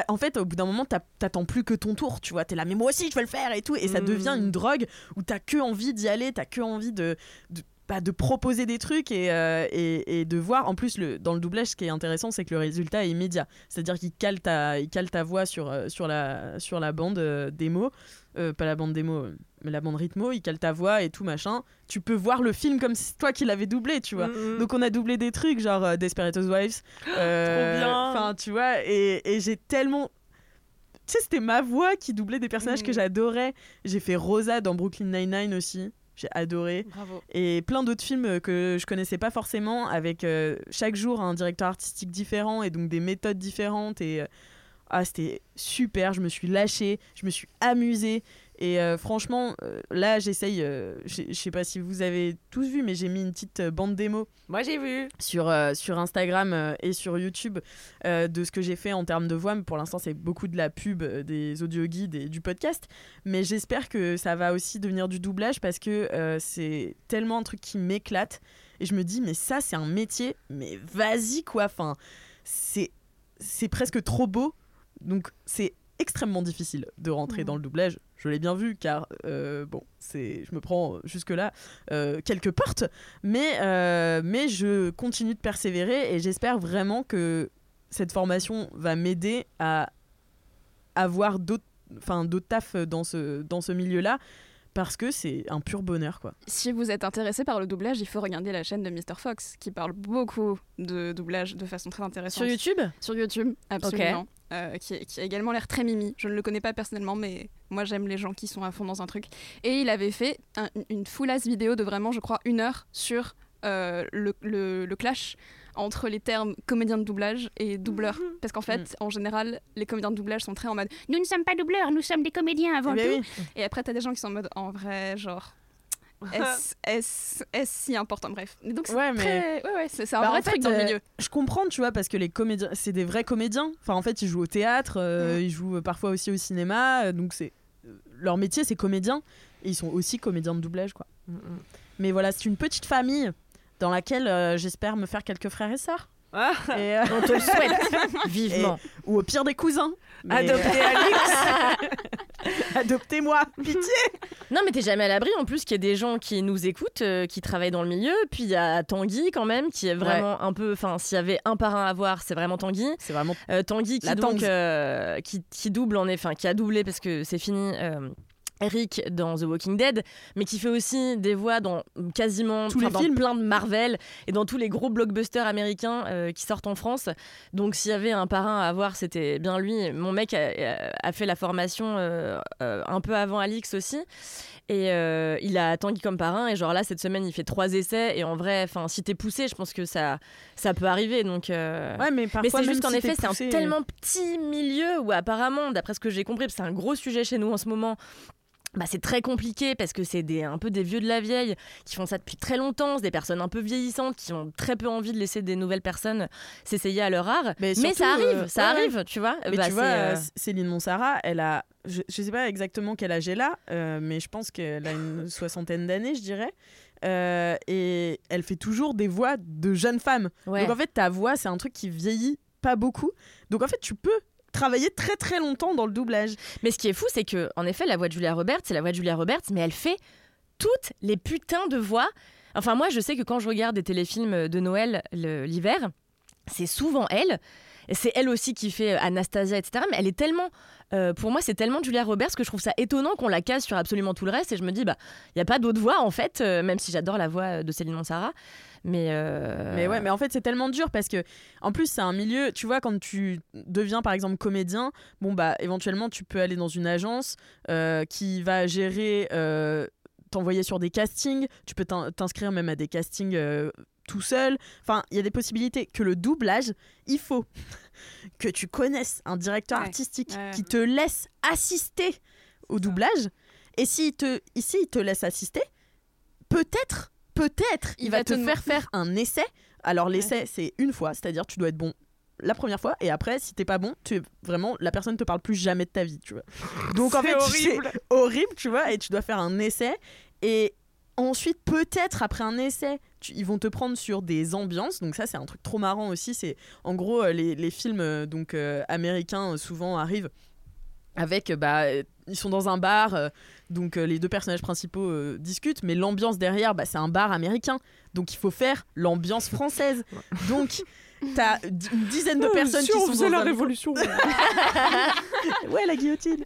En fait, au bout d'un moment, t'attends plus que ton tour, tu vois. T'es là, mais moi aussi, je veux le faire et tout. Et ça Mhm. devient une drogue où t'as que envie d'y aller, t'as que envie de, de, bah, de proposer des trucs et, euh, et, et de voir. En plus, le, dans le doublage, ce qui est intéressant, c'est que le résultat est immédiat. C'est-à-dire qu'il cale ta, il cale ta voix sur, euh, sur, la, sur la bande euh, démo. Euh, pas la bande démo, mais la bande rythmo. Il cale ta voix et tout machin. Tu peux voir le film comme si c'est toi qui l'avais doublé, tu vois. Mm, mm. Donc on a doublé des trucs genre Desperate bien. Enfin, tu vois, et, et j'ai tellement. Tu sais, c'était ma voix qui doublait des personnages que Mm. j'adorais. J'ai fait Rosa dans Brooklyn Nine-Nine aussi. J'ai adoré. Bravo. Et plein d'autres films que je connaissais pas forcément, avec euh, chaque jour un directeur artistique différent et donc des méthodes différentes. Et euh, ah, c'était super. Je me suis lâchée, je me suis amusée. Et euh, franchement, euh, là, j'essaye. euh, je sais pas si vous avez tous vu, mais j'ai mis une petite euh, bande démo Moi, j'ai vu. sur, sur Instagram et sur YouTube de ce que j'ai fait en termes de voix. Mais pour l'instant, c'est beaucoup de la pub, des audio guides et du podcast. Mais j'espère que ça va aussi devenir du doublage parce que c'est tellement un truc qui m'éclate. Et je me dis, mais ça, c'est un métier, mais vas-y quoi. Enfin, c'est c'est presque trop beau. Donc, c'est extrêmement difficile de rentrer Mhm. dans le doublage. Je l'ai bien vu car, euh, bon, c'est, je me prends jusque-là euh, quelques portes. Mais, euh, mais je continue de persévérer et j'espère vraiment que cette formation va m'aider à avoir d'autres enfin d'autres tafs dans ce, dans ce milieu-là parce que c'est un pur bonheur quoi. Si vous êtes intéressé par le doublage, il faut regarder la chaîne de Mr. Fox qui parle beaucoup de doublage de façon très intéressante. Sur YouTube Sur YouTube, absolument. Euh, qui, qui a également l'air très mimi. Je ne le connais pas personnellement, mais moi j'aime les gens qui sont à fond dans un truc. Et il avait fait un- une full-ass vidéo de vraiment, je crois, une heure sur euh, le, le- le clash entre les termes comédien de doublage et doubleur. Parce qu'en fait, en général, les comédiens de doublage sont très en mode Nous ne sommes pas doubleurs, nous sommes des comédiens avant Eh ben tout. oui. Et après, t'as des gens qui sont en mode En vrai, genre. Est-ce si important? Bref. Et donc, c'est Ouais, mais- très- ouais, ouais, c'est un Bah, vrai en fait, truc dans le euh, milieu. Je comprends, tu vois, parce que les comédiens, c'est des vrais comédiens. Enfin, en fait, ils jouent au théâtre, euh, ils jouent parfois aussi au cinéma, euh, donc c'est euh, leur métier, c'est comédien, et ils sont aussi comédiens de doublage, quoi. Mm, mm. Mais voilà, c'est une petite famille dans laquelle euh, j'espère me faire quelques frères et sœurs. Ah. Et, euh, On te le souhaite vivement. ou au pire des cousins. Mais- Adopter Alix. Adoptez-moi, pitié. Non, mais t'es jamais à l'abri en plus qu'il y ait des gens qui nous écoutent, euh, qui travaillent dans le milieu. Puis il y a Tanguy quand même, qui est vraiment un peu. Enfin, s'il y avait un parrain à voir, c'est vraiment Tanguy. C'est vraiment. Euh, Tanguy qui La donc Tangs. euh, qui, qui double en effet, qui a doublé parce que c'est fini. Eric dans The Walking Dead, mais qui fait aussi des voix dans quasiment Tous les dans films. plein de Marvel et dans tous les gros blockbusters américains euh, qui sortent en France. Donc s'il y avait un parrain à avoir, c'était bien lui. Mon mec a, a fait la formation euh, euh, un peu avant Alix aussi. Et il a Tanguy comme parrain. Et genre là, cette semaine, il fait trois essais. Et en vrai, enfin, si t'es poussé, je pense que ça, ça peut arriver. Donc, Ouais, mais c'est juste qu'en si effet, c'est un tellement petit milieu où apparemment, d'après ce que j'ai compris, c'est un gros sujet chez nous en ce moment. Bah, c'est très compliqué parce que c'est des, un peu des vieux de la vieille qui font ça depuis très longtemps, c'est des personnes un peu vieillissantes qui ont très peu envie de laisser des nouvelles personnes s'essayer à leur art. Mais ça arrive, euh, ça ouais, ouais. arrive, tu vois. Mais Bah, tu vois, euh, euh, Céline Monsara, elle a, je, je sais pas exactement quel âge elle a, euh, mais je pense qu'elle a une soixantaine d'années, je dirais. Et elle fait toujours des voix de jeunes femmes. ouais. Donc en fait, ta voix, c'est un truc qui vieillit pas beaucoup. Donc en fait, tu peux travailler très très longtemps dans le doublage. Mais ce qui est fou, c'est que, en effet, la voix de Julia Roberts, c'est la voix de Julia Roberts, mais elle fait toutes les putains de voix. Enfin, moi, je sais que quand je regarde des téléfilms de Noël l'hiver, c'est souvent elle. C'est elle aussi qui fait euh, Anastasia, etc. Mais elle est tellement, euh, pour moi, c'est tellement Julia Roberts que je trouve ça étonnant qu'on la case sur absolument tout le reste. Et je me dis, bah, il y a pas d'autre voix en fait, euh, même si j'adore la voix de Céline Monsara. Mais, euh, Mais ouais, mais en fait, c'est tellement dur parce que, en plus, c'est un milieu, tu vois, quand tu deviens par exemple comédien, bon, bah, éventuellement, tu peux aller dans une agence euh, qui va gérer, euh, t'envoyer sur des castings, tu peux t'in- t'inscrire même à des castings euh, tout seul. Enfin, il y a des possibilités. Que le doublage, il faut que tu connaisses un directeur Ouais. artistique Ouais. qui te laisse assister au doublage. Et s'il te, ici, il te laisse assister, peut-être, peut-être, il, Il va, va te te- faire faire un essai. Alors l'essai, c'est une fois, c'est-à-dire tu dois être bon la première fois et après si t'es pas bon tu es vraiment la personne te parle plus jamais de ta vie tu vois donc en fait horrible. c'est horrible tu vois et tu dois faire un essai et ensuite peut-être après un essai tu- ils vont te prendre sur des ambiances donc ça c'est un truc trop marrant aussi c'est en gros euh, les, les films euh, donc euh, américains souvent arrivent avec bah ils sont dans un bar euh, donc euh, les deux personnages principaux euh, discutent mais l'ambiance derrière bah, c'est un bar américain donc il faut faire l'ambiance française donc t'as une dizaine de personnes qui sont dans la un- révolution. ouais la guillotine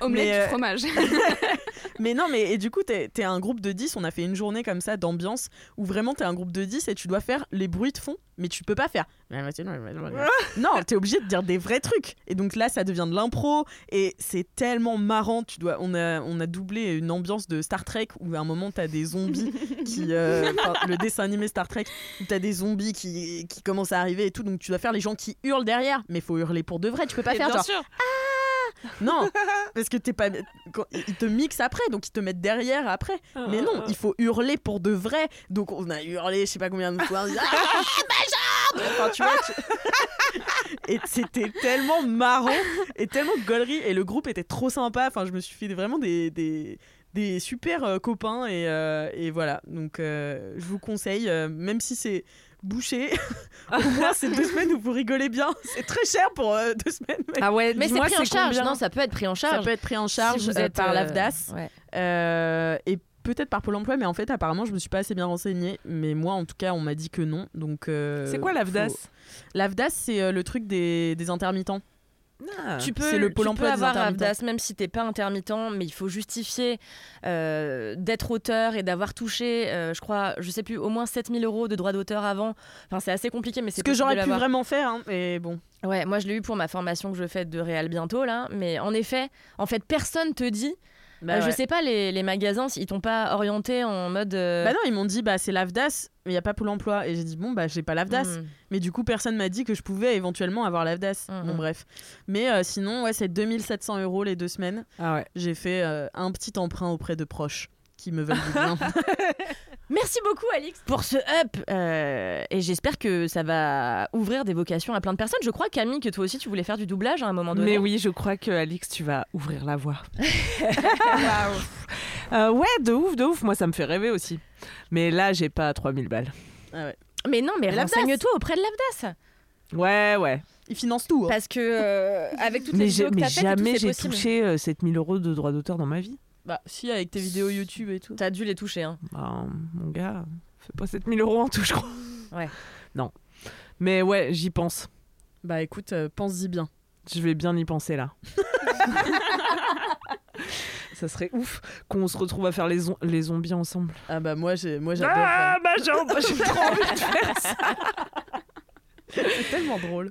Omelette Mais, du fromage. Mais non, mais et du coup, t'es es un groupe de 10. On a fait une journée comme ça d'ambiance où vraiment t'es un groupe de 10 et tu dois faire les bruits de fond, mais tu peux pas faire. non, t'es obligé de dire des vrais trucs. Et donc là, ça devient de l'impro et c'est tellement marrant. Tu dois, on a, on a doublé une ambiance de Star Trek où à un moment t'as des zombies qui, euh, le dessin animé Star Trek où t'as des zombies qui, qui commencent à arriver et tout. Donc tu dois faire les gens qui hurlent derrière, mais faut hurler pour de vrai. Tu peux pas Et faire bien genre sûr. non, parce que t'es pas. Ils te mixent après, donc ils te mettent derrière après. Mais non, il faut hurler pour de vrai. Donc on a hurlé, je sais pas combien de fois. on dit, ah, ma jambe Enfin, tu vois. tu- Et c'était tellement marrant et tellement gaulerie. Et le groupe était trop sympa. Enfin, je me suis fait vraiment des. des des super euh, copains et, euh, et voilà donc euh, je vous conseille euh, même si c'est bouché au moins c'est deux semaines où vous rigolez bien c'est très cher pour euh, deux semaines mais Ah ouais, Mais c'est pris en charge. Non, ça peut être pris en ça charge. peut être pris en charge Si vous euh, êtes, par euh, l'AFDAS ouais. euh, et peut-être par Pôle emploi, mais en fait, apparemment, je me suis pas assez bien renseignée. Mais moi, en tout cas, on m'a dit que non. Donc, euh, C'est quoi l'AFDAS faut- L'AFDAS, c'est euh, le truc des, des intermittents. Ah. Tu peux, le Pôle tu emploi peux avoir. Avdas même si t'es pas intermittent, mais il faut justifier euh, d'être auteur et d'avoir touché, euh, je crois, je sais plus, au moins 7000 euros de droits d'auteur avant. Enfin, c'est assez compliqué, mais Ce c'est que possible j'aurais pu vraiment faire, hein, mais bon. Ouais, moi je l'ai eu pour ma formation que je fais de réal bientôt là, mais en effet, en fait, personne te dit. Bah, euh, Je sais pas, les, les magasins, ils t'ont pas orienté en mode. euh, Bah non, ils m'ont dit, bah c'est l'AFDAS, mais il n'y a pas Pôle emploi. Et j'ai dit, bon, bah j'ai pas l'AFDAS. hmm. Mais du coup, personne m'a dit que je pouvais éventuellement avoir l'AFDAS. Mhm. Bon, bref. Mais euh, sinon, ouais, c'est 2700 euros les deux semaines. Ah ouais. J'ai fait euh, un petit emprunt auprès de proches qui me veulent du bien. Merci beaucoup, Alix, pour ce up. euh, et j'espère que ça va ouvrir des vocations à plein de personnes. Je crois, Camille, que toi aussi, tu voulais faire du doublage à un moment donné. Mais oui, je crois que Alix, tu vas ouvrir la voie. Euh, ouais, de ouf, de ouf. Moi, ça me fait rêver aussi. Mais là, j'ai pas 3000 balles. Ah ouais. Mais non, mais Mais renseigne-toi auprès de l'Avdas. Ouais, ouais. Ils financent tout. hein. Parce que euh, avec toutes les Mais, vidéos j'ai- que mais et tout, jamais j'ai touché euh, 7000 euros de droits d'auteur dans ma vie. Bah, si, avec tes vidéos YouTube et tout. T'as dû les toucher, hein. Bah, mon gars, fais pas 7000 euros en tout, je crois. Ouais. Non. Mais ouais, j'y pense. Bah, écoute, euh, pense-y bien. Je vais bien y penser là. Ça serait ouf qu'on se retrouve à faire les, les zombies ensemble. Ah, bah, moi, j'ai- moi j'adore. Ah, bah j'ai j'ai trop envie de faire ça. C'est tellement drôle.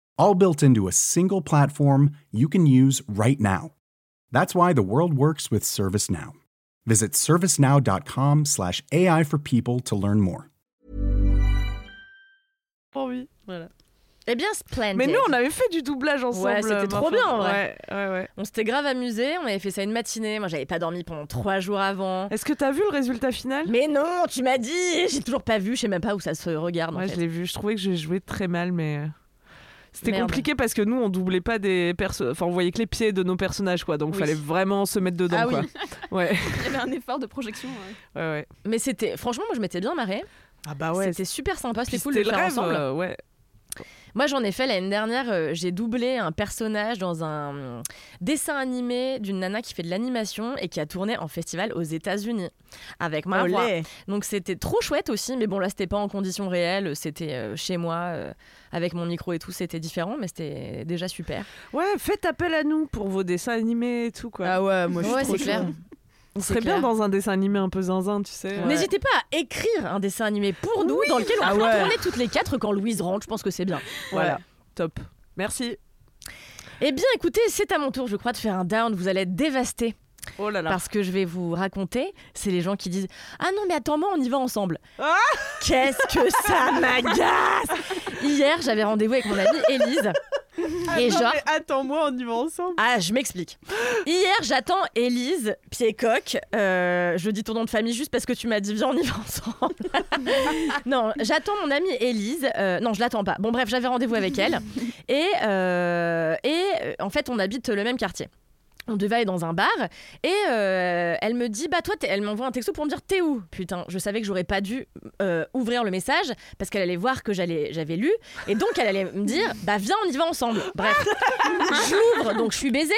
all built into a single platform you can use right now. That's why the world works with ServiceNow. Visit servicenow.com slash AI for people to learn more. Trop envie. Voilà. Eh bien, splendid. Mais nous, on avait fait du doublage ensemble. Ouais, c'était euh, trop bien, vrai. Ouais, ouais, ouais. On s'était grave amusé, on avait fait ça une matinée. Moi, j'avais pas dormi pendant trois jours avant. Est-ce que t'as vu le résultat final? Mais non, tu m'as dit J'ai toujours pas vu, je sais même pas où ça se regarde. en Ouais, je l'ai vu. Je trouvais que j'ai joué très mal, mais. C'était compliqué parce que nous, on doublait pas des persos. Enfin, on voyait que les pieds de nos personnages, quoi. Donc, Oui. fallait vraiment se mettre dedans, Ah oui. quoi. Ouais, Il y avait un effort de projection. ouais. ouais, ouais. Mais c'était, franchement, moi, je m'étais bien marrée. Ah bah C'était super sympa, c'était cool de le le faire rêve, ensemble. euh, ouais. Moi, j'en ai fait l'année dernière. euh, j'ai doublé un personnage dans un euh, dessin animé d'une nana qui fait de l'animation et qui a tourné en festival aux États-Unis avec ma voix. Donc c'était trop chouette aussi, mais bon là c'était pas en conditions réelles, c'était euh, chez moi euh, avec mon micro et tout, c'était différent, mais c'était déjà super. Ouais, faites appel à nous pour vos dessins animés et tout, quoi. Ah ouais, moi je suis Ouais, trop c'est clair. On serait bien dans un dessin animé un peu zinzin, tu sais. Ouais. N'hésitez pas à écrire un dessin animé pour nous dans lequel on Ah peut ouais. tourner toutes les quatre quand Louise rentre. Je pense que c'est bien. Voilà, top. Merci. Eh bien, écoutez, c'est à mon tour, je crois, de faire un down. Vous allez être dévastés. Oh là là. Parce que je vais vous raconter, c'est les gens qui disent Ah non, mais attends-moi, on y va ensemble. Ah Qu'est-ce que ça m'agace Hier, j'avais rendez-vous avec mon amie Élise. Et Attends, genre. attends-moi, on y va ensemble. Ah, je m'explique. Hier, j'attends Élise Piedcock. Euh, je dis ton nom de famille juste parce que tu m'as dit viens, on y va ensemble. non, j'attends mon amie Élise. Euh, non, je l'attends pas. Bon, bref, j'avais rendez-vous avec elle. Et, euh, et en fait, on habite le même quartier. On devait aller dans un bar et euh, elle me dit bah toi elle m'envoie un texto pour me dire t'es où? Putain je savais que j'aurais pas dû euh, ouvrir le message parce qu'elle allait voir que j'allais j'avais lu et donc elle allait me dire bah viens on y va ensemble bref j'ouvre donc je suis baisée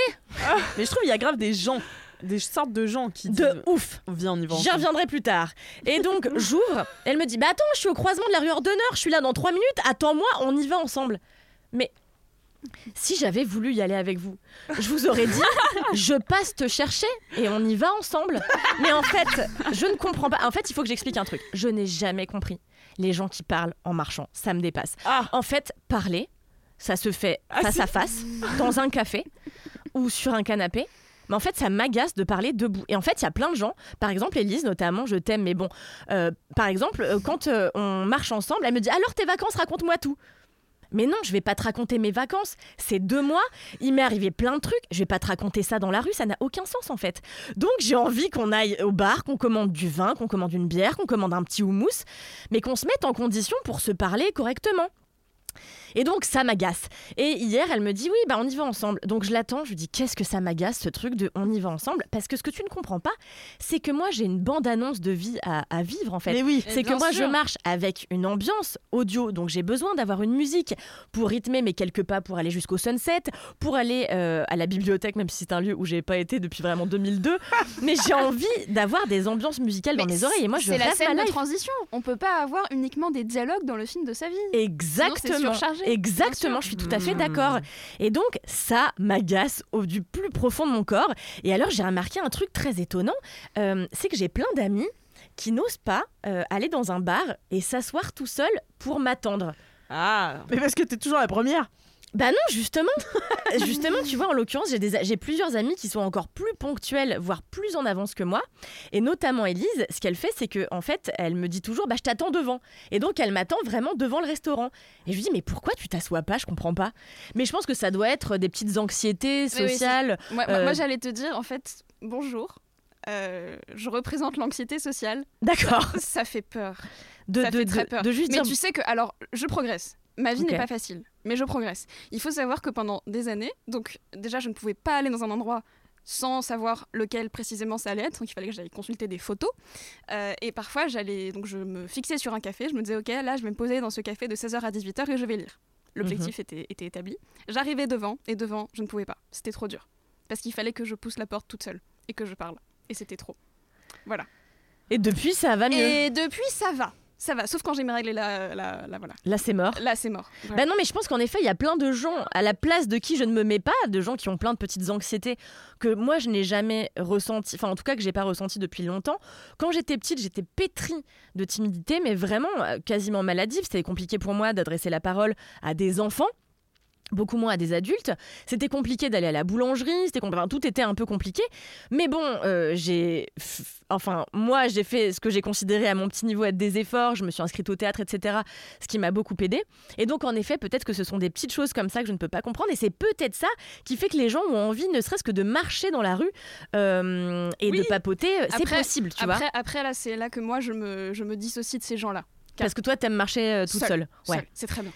Mais je trouve qu'il y a grave des gens, des sortes de gens qui de disent ouf Viens, on y va J'y reviendrai plus tard. Et donc, j'ouvre. Elle me dit Bah attends, je suis au croisement de la rue Ordonneur, je suis là dans trois minutes, attends-moi, on y va ensemble. Mais si j'avais voulu y aller avec vous, je vous aurais dit Je passe te chercher et on y va ensemble. Mais en fait, je ne comprends pas. En fait, il faut que j'explique un truc. Je n'ai jamais compris les gens qui parlent en marchant. Ça me dépasse. Ah. En fait, parler, ça se fait Ah, face à face, dans un café ou sur un canapé. Mais en fait, ça m'agace de parler debout. Et en fait, il y a plein de gens, par exemple Elise notamment, je t'aime, mais bon, euh, par exemple, euh, quand euh, on marche ensemble, elle me dit Alors tes vacances, raconte-moi tout. Mais non, je vais pas te raconter mes vacances. C'est deux mois, il m'est arrivé plein de trucs. Je vais pas te raconter ça dans la rue, ça n'a aucun sens en fait. Donc j'ai envie qu'on aille au bar, qu'on commande du vin, qu'on commande une bière, qu'on commande un petit houmous, mais qu'on se mette en condition pour se parler correctement. Et donc ça m'agace. Et hier, elle me dit oui, bah on y va ensemble. Donc je l'attends, je lui dis qu'est-ce que ça m'agace ce truc de on y va ensemble? Parce que ce que tu ne comprends pas, c'est que moi j'ai une bande-annonce de vie à, à vivre en fait. Mais oui. C'est que moi sûr. je marche avec une ambiance audio, donc j'ai besoin d'avoir une musique pour rythmer mes quelques pas pour aller jusqu'au sunset, pour aller euh, à la bibliothèque, même si c'est un lieu où j'ai pas été depuis vraiment 2002. mais j'ai envie d'avoir des ambiances musicales dans mes oreilles et moi je c'est la scène de transition. On peut pas avoir uniquement des dialogues dans le film de sa vie. Exactement, surchargé, exactement, je suis tout à fait d'accord. Et donc ça m'agace au du plus profond de mon corps. Et alors j'ai remarqué un truc très étonnant, euh, c'est que j'ai plein d'amis qui n'osent pas euh, aller dans un bar et s'asseoir tout seul pour m'attendre. Ah, Mais parce que t'es toujours la première. Bah non, justement. justement, tu vois, en l'occurrence, j'ai, des, j'ai plusieurs amis qui sont encore plus ponctuels, voire plus en avance que moi. Et notamment Elise, ce qu'elle fait, c'est que en fait, elle me dit toujours, bah je t'attends devant. Et donc, elle m'attend vraiment devant le restaurant. Et je lui dis, mais pourquoi tu t'assois pas? Je comprends pas. Mais je pense que ça doit être des petites anxiétés oui, sociales. Moi, Euh, moi, j'allais te dire, en fait, bonjour. euh, je représente l'anxiété sociale. D'accord. Ça, ça fait peur. De, ça de, fait très de- peur. de juste mais dire, tu sais que, alors, je progresse. Ma vie n'est pas facile, mais je progresse. Il faut savoir que pendant des années, donc déjà, je ne pouvais pas aller dans un endroit sans savoir lequel précisément ça allait être, donc il fallait que j'aille consulter des photos. Euh, et parfois, j'allais, donc je me fixais sur un café, je me disais, ok, là, je vais me poser dans ce café de 16h à 18h et je vais lire. L'objectif était, était établi. J'arrivais devant, et devant, je ne pouvais pas. C'était trop dur. Parce qu'il fallait que je pousse la porte toute seule et que je parle. Et c'était trop. Voilà. Et depuis, ça va mieux? Et depuis, ça va. Ça va, sauf quand j'ai mes règles et là, là, là, voilà. Là, c'est mort. Là, c'est mort. Voilà. Bah non, mais je pense qu'en effet, il y a plein de gens à la place de qui je ne me mets pas, de gens qui ont plein de petites anxiétés que moi je n'ai jamais ressenti, enfin en tout cas que j'ai pas ressenti depuis longtemps. Quand j'étais petite, j'étais pétrie de timidité, mais vraiment euh, quasiment maladive. C'était compliqué pour moi d'adresser la parole à des enfants. Beaucoup moins à des adultes. C'était compliqué d'aller à la boulangerie, c'était enfin, tout était un peu compliqué. Mais bon, euh, j'ai. Enfin, moi, j'ai fait ce que j'ai considéré à mon petit niveau être des efforts. Je me suis inscrite au théâtre, etc. Ce qui m'a beaucoup aidé. Et donc, en effet, peut-être que ce sont des petites choses comme ça que je ne peux pas comprendre. Et c'est peut-être ça qui fait que les gens ont envie, ne serait-ce que de marcher dans la rue euh, et Oui. de papoter. C'est Après- possible, tu après, vois. après, là, c'est là que moi, je me, je me dissocie de ces gens-là. Parce que toi, t'aimes marcher euh, toute seule. Ouais. C'est très bien.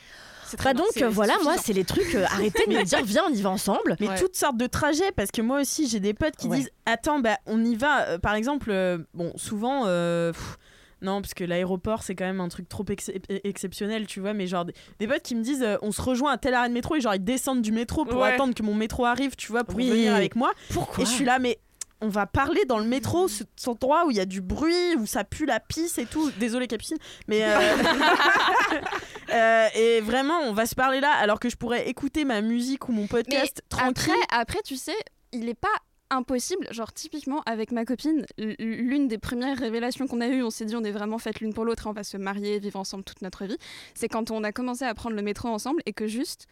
C'est très Bah bien. donc, C'est- euh, voilà, moi, c'est les trucs. euh, arrêtez de me dire, viens, on y va ensemble. Mais Ouais. toutes sortes de trajets, parce que moi aussi j'ai des potes qui Ouais. disent Attends, bah on y va. Euh, par exemple, euh, bon, souvent. euh, pff, non, parce que l'aéroport c'est quand même un truc trop ex- exceptionnel, tu vois. Mais genre, des, des potes qui me disent euh, On se rejoint à tel arrêt de métro et genre ils descendent du métro pour Ouais. attendre que mon métro arrive, tu vois, pour Oui. venir avec moi. Pourquoi? Et je suis là, mais on va parler dans le métro, ce- cet endroit où il y a du bruit, où ça pue la pisse et tout. Désolé Capucine, mais euh, euh, et vraiment, on va se parler là, alors que je pourrais écouter ma musique ou mon Mais podcast tranquille. après, après, tu sais, il n'est pas impossible. Genre, typiquement, avec ma copine, l'une des premières révélations qu'on a eues, on s'est dit, on est vraiment faites l'une pour l'autre et on va se marier, vivre ensemble toute notre vie. C'est quand on a commencé à prendre le métro ensemble et que juste,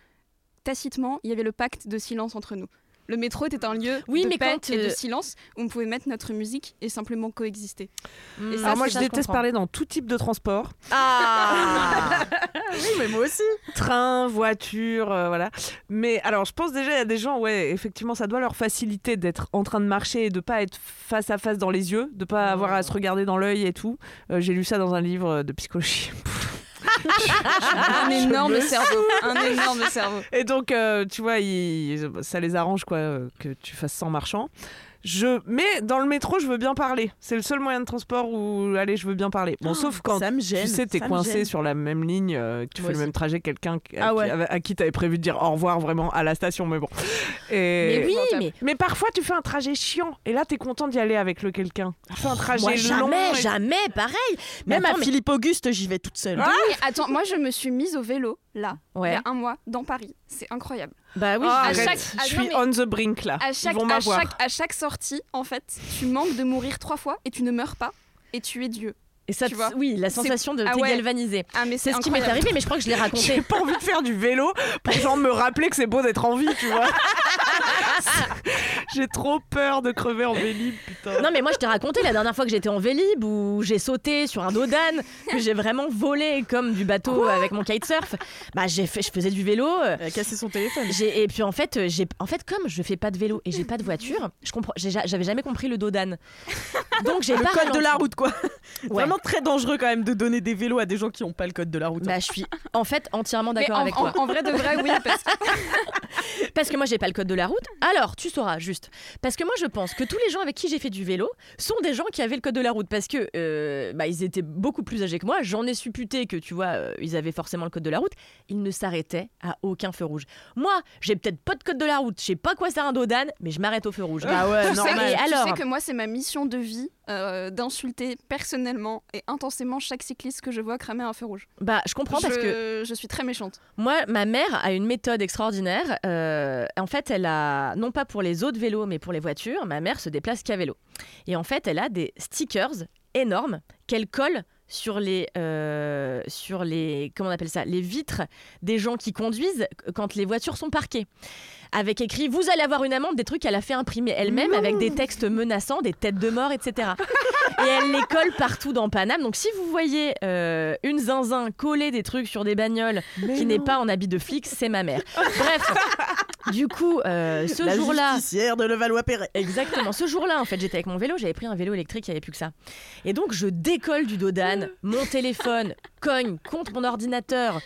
tacitement, il y avait le pacte de silence entre nous. Le métro était un lieu Oui, de mais paix quand, et de euh, silence où on pouvait mettre notre musique et simplement coexister. Et ça, Alors moi, je ça, déteste parler dans tout type de transport. Ah Oui, mais moi aussi. Train, voiture, euh, voilà. Mais alors, je pense déjà, il y a des gens, ouais, effectivement, ça doit leur faciliter d'être en train de marcher et de pas être face à face dans les yeux, de pas avoir à se regarder dans l'œil et tout. Euh, J'ai lu ça dans un livre de psychologie. un énorme cerveau. Un énorme cerveau. Et donc, euh, tu vois, ils- ça les arrange quoi euh, que tu fasses sans marchand. Je... Mais dans le métro, je veux bien parler. C'est le seul moyen de transport où, allez, je veux bien parler. Bon, sauf quand ça me gêne. tu sais, t'es coincé sur la même ligne, euh, tu Moi fais le même trajet que quelqu'un qui- à, Ah qui- ouais. à qui t'avais prévu de dire au revoir vraiment à la station, mais bon. Et... Mais oui, mais Mais parfois, tu fais un trajet chiant et là, t'es content d'y aller avec le quelqu'un. Tu fais un trajet moi, long. jamais, et- jamais, pareil. Mais Même attends, à mais- Philippe Auguste, j'y vais toute seule. Ah Oui, attends, moi je me suis mise au vélo là, il y a un mois, dans Paris. C'est incroyable. Bah oui, Ah, je- arrête, chaque- ah, je suis on the brink là. À chaque, Ils vont à, chaque, à chaque sortie, en fait, tu manques de mourir trois fois et tu ne meurs pas et tu es Dieu. Et ça, tu vois. oui, la sensation de Ah ouais. galvanisé. Ah, mais C'est ce qui m'est arrivé, mais je crois que je l'ai J'ai raconté. pas envie de faire du vélo pour genre me rappeler que c'est beau d'être en vie, tu vois. J'ai trop peur de crever en vélib, putain. Non mais moi je t'ai raconté la dernière fois que j'étais en Vélib où j'ai sauté sur un dodan que j'ai vraiment volé comme du bateau avec mon kitesurf. Bah j'ai fait, je faisais du vélo. euh, Elle a cassé son téléphone. j'ai- et puis en fait euh, j'ai en fait comme je fais pas de vélo et j'ai pas de voiture, je comprends j'avais jamais compris le dodan. Donc j'ai Le pas code de la route, quoi. Ouais. Vraiment très dangereux quand même de donner des vélos à des gens qui n'ont pas le code de la route. hein. Bah je suis en fait entièrement d'accord avec en- toi. en vrai de vrai, oui, parce que Parce que moi j'ai pas le code de la route. Alors tu sauras juste. Parce que moi je pense que tous les gens avec qui j'ai fait du vélo sont des gens qui avaient le code de la route parce que euh, bah, ils étaient beaucoup plus âgés que moi. J'en ai supputé que tu vois euh, ils avaient forcément le code de la route. Ils ne s'arrêtaient à aucun feu rouge. Moi j'ai peut-être pas de code de la route. Je sais pas quoi c'est un dodan, mais je m'arrête au feu rouge. Ah ouais, tu sais, normal. Et tu alors sais que moi, c'est ma mission de vie euh, d'insulter personnellement et intensément chaque cycliste que je vois cramer un feu rouge. Bah je comprends parce je, que je suis très méchante. Moi, ma mère a une méthode extraordinaire. Euh, en fait, elle a, non pas pour les autres vélos, mais pour les voitures, ma mère se déplace qu'à vélo. Et en fait, elle a des stickers énormes qu'elle colle sur les, euh, sur les, comment on appelle ça, les vitres des gens qui conduisent quand les voitures sont parquées. Avec écrit, vous allez avoir une amende, des trucs qu'elle a fait imprimer elle-même avec des textes menaçants, des têtes de mort, etc. Et elle les colle partout dans Paname. Donc si vous voyez euh, une zinzin coller des trucs sur des bagnoles qui n'est pas en habit de flic, c'est ma mère. Bref, du coup, euh, ce la jour-là, de Levallois-Perret. Exactement. Ce jour-là, en fait, j'étais avec mon vélo, j'avais pris un vélo électrique, il n'y avait plus que ça. Et donc, je décolle du dodan, mon téléphone cogne contre mon ordinateur,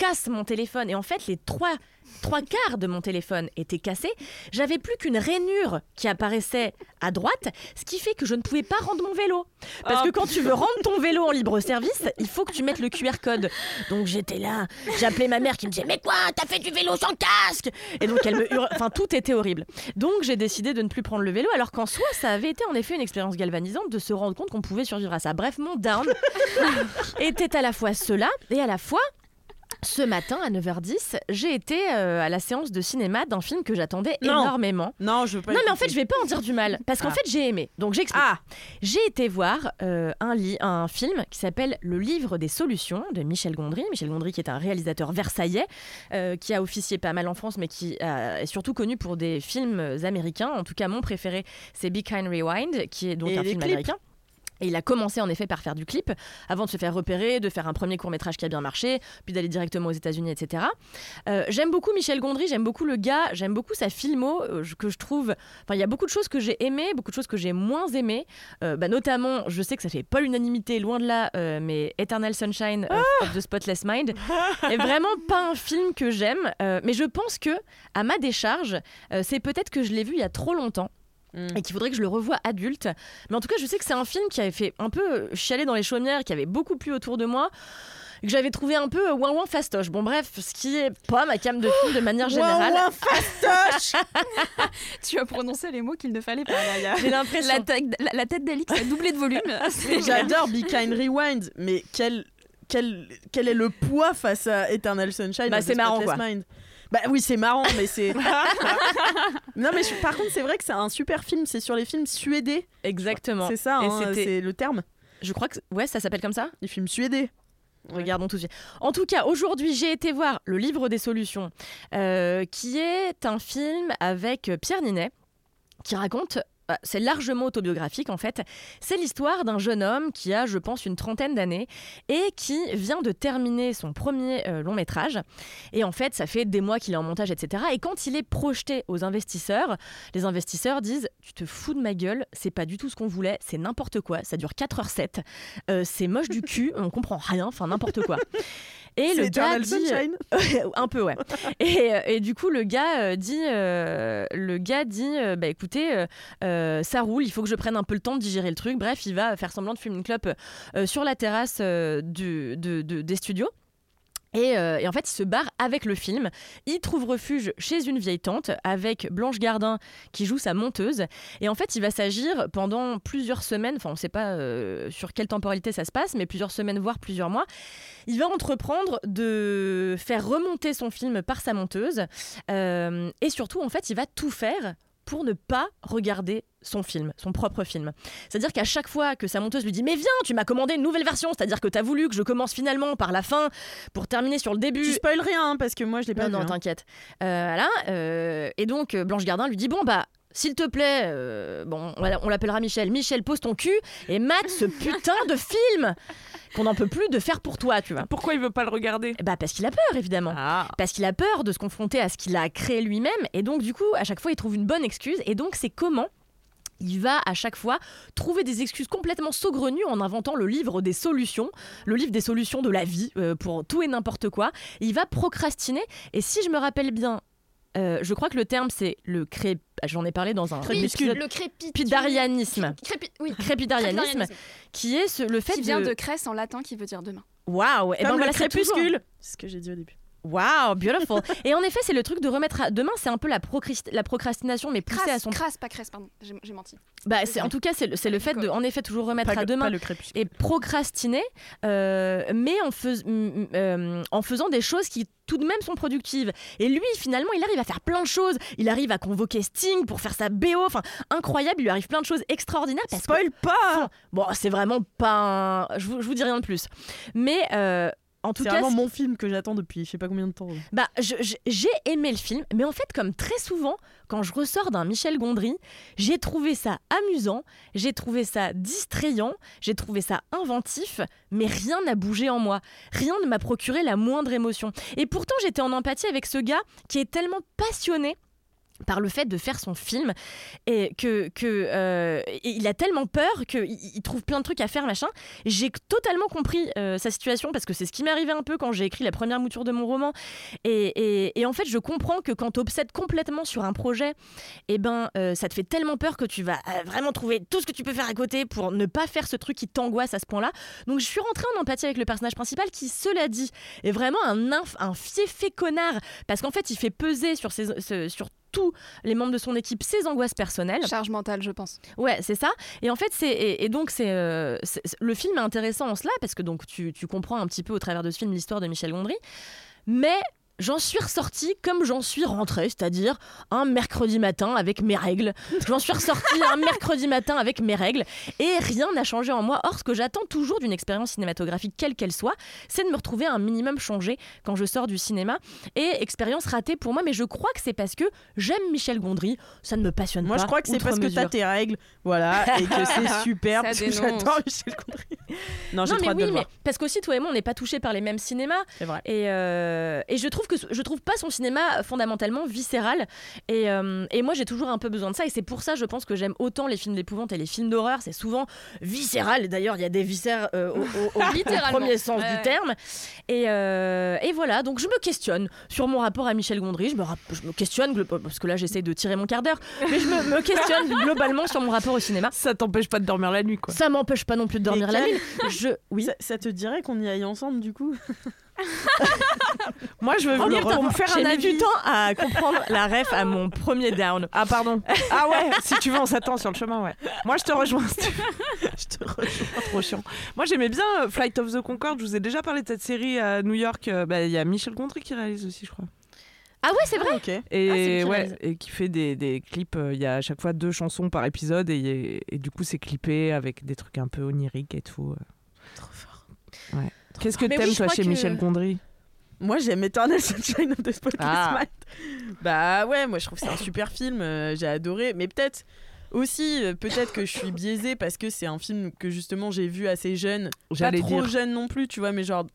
casse mon téléphone. Et en fait, les trois, trois quarts de mon téléphone étaient cassés. J'avais plus qu'une rainure qui apparaissait à droite, ce qui fait que je ne pouvais pas rendre mon vélo. Parce que quand tu veux rendre ton vélo en libre service, il faut que tu mettes le QR code. Donc j'étais là, j'appelais ma mère qui me disait Mais quoi, t'as fait du vélo sans casque? Et donc elle me hurle, enfin tout était horrible. Donc j'ai décidé de ne plus prendre le vélo, alors qu'en soi, ça avait été en effet une expérience galvanisante de se rendre compte qu'on pouvait survivre à ça. Bref, mon down était à la fois cela et à la fois. Ce matin à 9h10, j'ai été euh, à la séance de cinéma d'un film que j'attendais Non. énormément. Non, je veux pas. Non, mais en fait, je vais pas en dire du mal. Parce qu'en Ah. fait, j'ai aimé. Donc, j'explique. Ah, J'ai été voir euh, un, li- un film qui s'appelle Le livre des solutions de Michel Gondry. Michel Gondry, qui est un réalisateur versaillais, euh, qui a officié pas mal en France, mais qui euh, est surtout connu pour des films américains. En tout cas, mon préféré, c'est Be Kind Rewind, qui est donc Et un les film clips. américain. Et il a commencé en effet par faire du clip, avant de se faire repérer, de faire un premier court métrage qui a bien marché, puis d'aller directement aux États-Unis, etc. Euh, j'aime beaucoup Michel Gondry, j'aime beaucoup le gars, j'aime beaucoup sa filmo, euh, que je trouve. Enfin, il y a beaucoup de choses que j'ai aimées, beaucoup de choses que j'ai moins aimées. Euh, bah, notamment, je sais que ça fait pas l'unanimité, loin de là, mais Eternal Sunshine of, of the Spotless Mind est vraiment pas un film que j'aime. mais je pense que, à ma décharge, c'est peut-être que je l'ai vu il y a trop longtemps Mm. et qu'il faudrait que je le revoie adulte. Mais en tout cas, je sais que c'est un film qui avait fait un peu chialer dans les chaumières, qui avait beaucoup plu autour de moi. et Que j'avais trouvé un peu euh, ouin ouin fastoche. Bon, bref, ce qui est pas ma cam de film de manière générale. Ouin, ouin, fastoche Tu as prononcé les mots qu'il ne fallait pas. Là, il y a- J'ai l'impression. la, tête- la- la tête d'Alix a doublé de volume. C'est- J'adore Be Kind Rewind, mais quel, quel, quel est le poids face à Eternal Sunshine Bah, c'est marrant, Spotless quoi. Mind Bah oui, c'est marrant, mais c'est. non, mais je- par contre, c'est vrai que c'est un super film. C'est sur les films suédés. Exactement. C'est ça, hein, c'est le terme. Je crois que. Ouais, ça s'appelle comme ça Les films suédés. Regardons tout de suite. En tout cas, aujourd'hui, j'ai été voir Le Livre des Solutions, euh, qui est un film avec Pierre Ninet, qui raconte. Euh, C'est largement autobiographique en fait. C'est l'histoire d'un jeune homme qui a, je pense, une trentaine d'années et qui vient de terminer son premier euh, long métrage. Et en fait, ça fait des mois qu'il est en montage, etc. Et quand il est projeté aux investisseurs, les investisseurs disent Tu te fous de ma gueule, c'est pas du tout ce qu'on voulait, c'est n'importe quoi, ça dure 4h07, euh, c'est moche du cul, on comprend rien, enfin n'importe quoi. Et le gars dit, un peu ouais. Et, euh, et du coup le gars euh, dit, euh, le gars dit, bah écoutez, euh, ça roule, il faut que je prenne un peu le temps de digérer le truc. Bref, il va faire semblant de fumer une clope euh, sur la terrasse du, de- de- des studios. Et, euh, et en fait, il se barre avec le film. Il trouve refuge chez une vieille tante avec Blanche Gardin qui joue sa monteuse. Et en fait, il va s'agir pendant plusieurs semaines, enfin on ne sait pas euh, sur quelle temporalité ça se passe, mais plusieurs semaines, voire plusieurs mois. Il va entreprendre de faire remonter son film par sa monteuse. Euh, et surtout, en fait, il va tout faire pour ne pas regarder son film, son propre film. C'est-à-dire qu'à chaque fois que sa monteuse lui dit Mais viens, tu m'as commandé une nouvelle version, c'est-à-dire que tu as voulu que je commence finalement par la fin pour terminer sur le début. Tu spoil rien, hein, parce que moi, je l'ai pas Non, vu. non, hein. t'inquiète. Euh, voilà. euh, et donc, euh, Blanche Gardin lui dit Bon, bah, s'il te plaît, euh, bon, on l'a- on l'appellera Michel. Michel, pose ton cul et mate ce putain de film qu'on n'en peut plus de faire pour toi, tu vois. Pourquoi il veut pas le regarder? Bah parce qu'il a peur, évidemment. Ah. Parce qu'il a peur de se confronter à ce qu'il a créé lui-même. Et donc, du coup, à chaque fois, il trouve une bonne excuse. Et donc, c'est comment il va à chaque fois trouver des excuses complètement saugrenues en inventant le livre des solutions, le livre des solutions de la vie euh, pour tout et n'importe quoi. Il va procrastiner. Et si je me rappelle bien, euh, je crois que le terme c'est le cré... J'en ai parlé dans un Oui, épisode- le. Crépidarianisme. Crépi- oui. Crépidarianisme, Crépidarianisme. qui est ce- le fait Qui vient de... de cresse en latin qui veut dire demain. Waouh Et ben voilà, crépuscule. C'est ce que j'ai dit au début. Wow, beautiful. Et en effet, c'est le truc de remettre à demain, c'est un peu la, procrast- la procrastination, mais poussée Crasse, à son. crasse, pas cresse, pardon. J'ai menti. Bah, c'est en tout cas, c'est le, fait de, en effet, toujours remettre Pas à le- demain le et procrastiner, euh, mais en, fais- euh, en faisant des choses qui tout de même sont productives. Et lui, finalement, il arrive à faire plein de choses. Il arrive à convoquer Sting pour faire sa BO. Enfin, incroyable. Il lui arrive plein de choses extraordinaires. Parce que- Spoil pas Bon, c'est vraiment pas. un- Je vous, je vous dis rien de plus. Mais euh, en tout C'est cas, vraiment mon film que j'attends depuis je sais pas combien de temps. bah, j'ai aimé le film, mais en fait, comme très souvent, quand je ressors d'un Michel Gondry, j'ai trouvé ça amusant, j'ai trouvé ça distrayant, j'ai trouvé ça inventif, mais rien n'a bougé en moi. Rien ne m'a procuré la moindre émotion. Et pourtant, j'étais en empathie avec ce gars qui est tellement passionné par le fait de faire son film et que, euh, il a tellement peur qu'il il trouve plein de trucs à faire machin. J'ai totalement compris euh, sa situation parce que c'est ce qui m'est arrivé un peu quand j'ai écrit la première mouture de mon roman. Et, et- en fait je comprends que quand tu obsèdes complètement sur un projet et ben euh, ça te fait tellement peur que tu vas vraiment trouver tout ce que tu peux faire à côté pour ne pas faire ce truc qui t'angoisse à ce point là donc je suis rentrée en empathie avec le personnage principal qui cela dit est vraiment un, un fiefé connard. Parce qu'en fait il fait peser sur, ses, sur tous les membres de son équipe ses angoisses personnelles. Charge mentale, je pense. Ouais, c'est ça. Et en fait, c'est et, et donc c'est euh, c'est- le film est intéressant en cela parce que donc tu, tu comprends un petit peu au travers de ce film l'histoire de Michel Gondry, mais J'en suis ressortie comme j'en suis rentrée, c'est-à-dire un mercredi matin avec mes règles. J'en suis ressortie un mercredi matin avec mes règles et rien n'a changé en moi. Or, ce que j'attends toujours d'une expérience cinématographique, quelle qu'elle soit, c'est de me retrouver un minimum changé quand je sors du cinéma. Et expérience ratée pour moi, mais je crois que c'est parce que j'aime Michel Gondry, ça ne me passionne Moi pas. je crois que c'est parce que mesure. t'as tes règles, voilà, et que c'est super Ça parce que dénonce. j'adore Michel Gondry. Non, j'ai Non, mais oui, mais parce qu'aussi toi et moi on n'est pas touchés par les mêmes cinémas C'est vrai. et, euh, et je trouve que je trouve pas son cinéma fondamentalement viscéral. Et, euh, et moi j'ai toujours un peu besoin de ça. Et c'est pour ça je pense que j'aime autant les films d'épouvante et les films d'horreur. C'est souvent viscéral. Et d'ailleurs il y a des viscères euh, au, au- au- au premier sens Ouais. du terme. Et, euh, et voilà. Donc je me questionne sur mon rapport à Michel Gondry. Je me, rap- je me questionne parce que là j'essaie de tirer mon quart d'heure. Mais je me, me questionne globalement sur mon rapport au cinéma. Ça t'empêche pas de dormir la nuit, quoi. ça m'empêche pas non plus de dormir la nuit. Je oui. Ça, ça te dirait qu'on y aille ensemble du coup? Moi, je veux Oh, putain, pour me faire j'ai un mis avis. du temps à comprendre la ref à mon premier down. Ah, pardon. Ah ouais, si tu veux, on s'attend sur le chemin, ouais. Moi, je te rejoins. si tu veux. Je te rejoins. Trop chiant. Moi, j'aimais bien euh, Flight of the Concorde. Je vous ai déjà parlé de cette série à New York. Euh, bah, Il y a Michel Gondry qui réalise aussi, je crois. Ah ouais, c'est vrai. Ok. Et, c'est lui qui ouais, réalise. et qui fait des, des clips. euh, Il y a à chaque fois deux chansons par épisode. Et, et du coup, c'est clippé avec des trucs un peu oniriques et tout. euh. Trop fort. Ouais. Qu'est-ce que t'aimes, oui, toi, chez que- Michel Gondry? Moi j'aime Eternal Sunshine of the Spotless Ah. Mind. Bah ouais, moi je trouve que c'est un super film, euh, j'ai adoré. Mais peut-être aussi, euh, peut-être que je suis biaisée parce que c'est un film que justement j'ai vu assez jeune. Pas trop dire. jeune non plus, tu vois, mais genre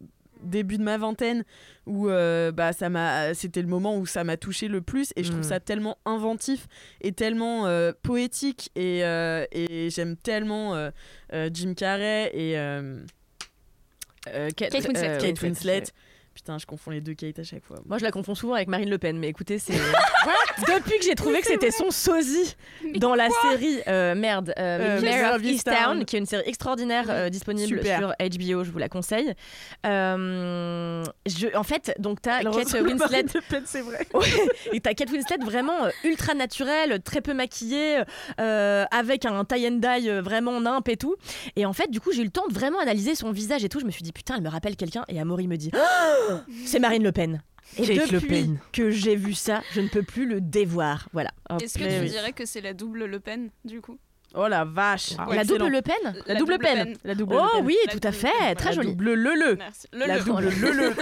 début de ma vingtaine où euh, bah ça m'a c'était le moment où ça m'a touché le plus et je trouve Mm. ça tellement inventif et tellement poétique et, et j'aime tellement Jim Carrey et Kate, Kate Winslet. euh, Kate Kate Winslet. Putain, je confonds les deux Kate à chaque fois. Moi, je la confonds souvent avec Marine Le Pen, mais écoutez, c'est. Depuis que j'ai trouvé que c'était son sosie dans la série euh, merde, euh, Euh, Mayor of Easttown, qui est une série extraordinaire euh, disponible Super. sur HBO, je vous la conseille. Euh, je, en fait, donc t'as Kate Winslet. Le Pen, c'est vrai. Et t'as Kate Winslet vraiment ultra naturelle, très peu maquillée, avec un tie and dye vraiment nimp et tout. Et en fait, du coup, j'ai eu le temps de vraiment analyser son visage et tout. Je me suis dit, putain, elle me rappelle quelqu'un. Et Amaury me dit, Oh, c'est Marine Le Pen. Et Le depuis Pen. que j'ai vu ça, je ne peux plus le dévoir. Voilà. Est-ce que tu oui. dirais que c'est la double Le Pen, du coup? Oh la vache. La Excellent. double Le Pen? La double peine. La double Oh Le Pen. oui, La tout à fait, peine. très joli. double le le. Merci. Le La le. double le le.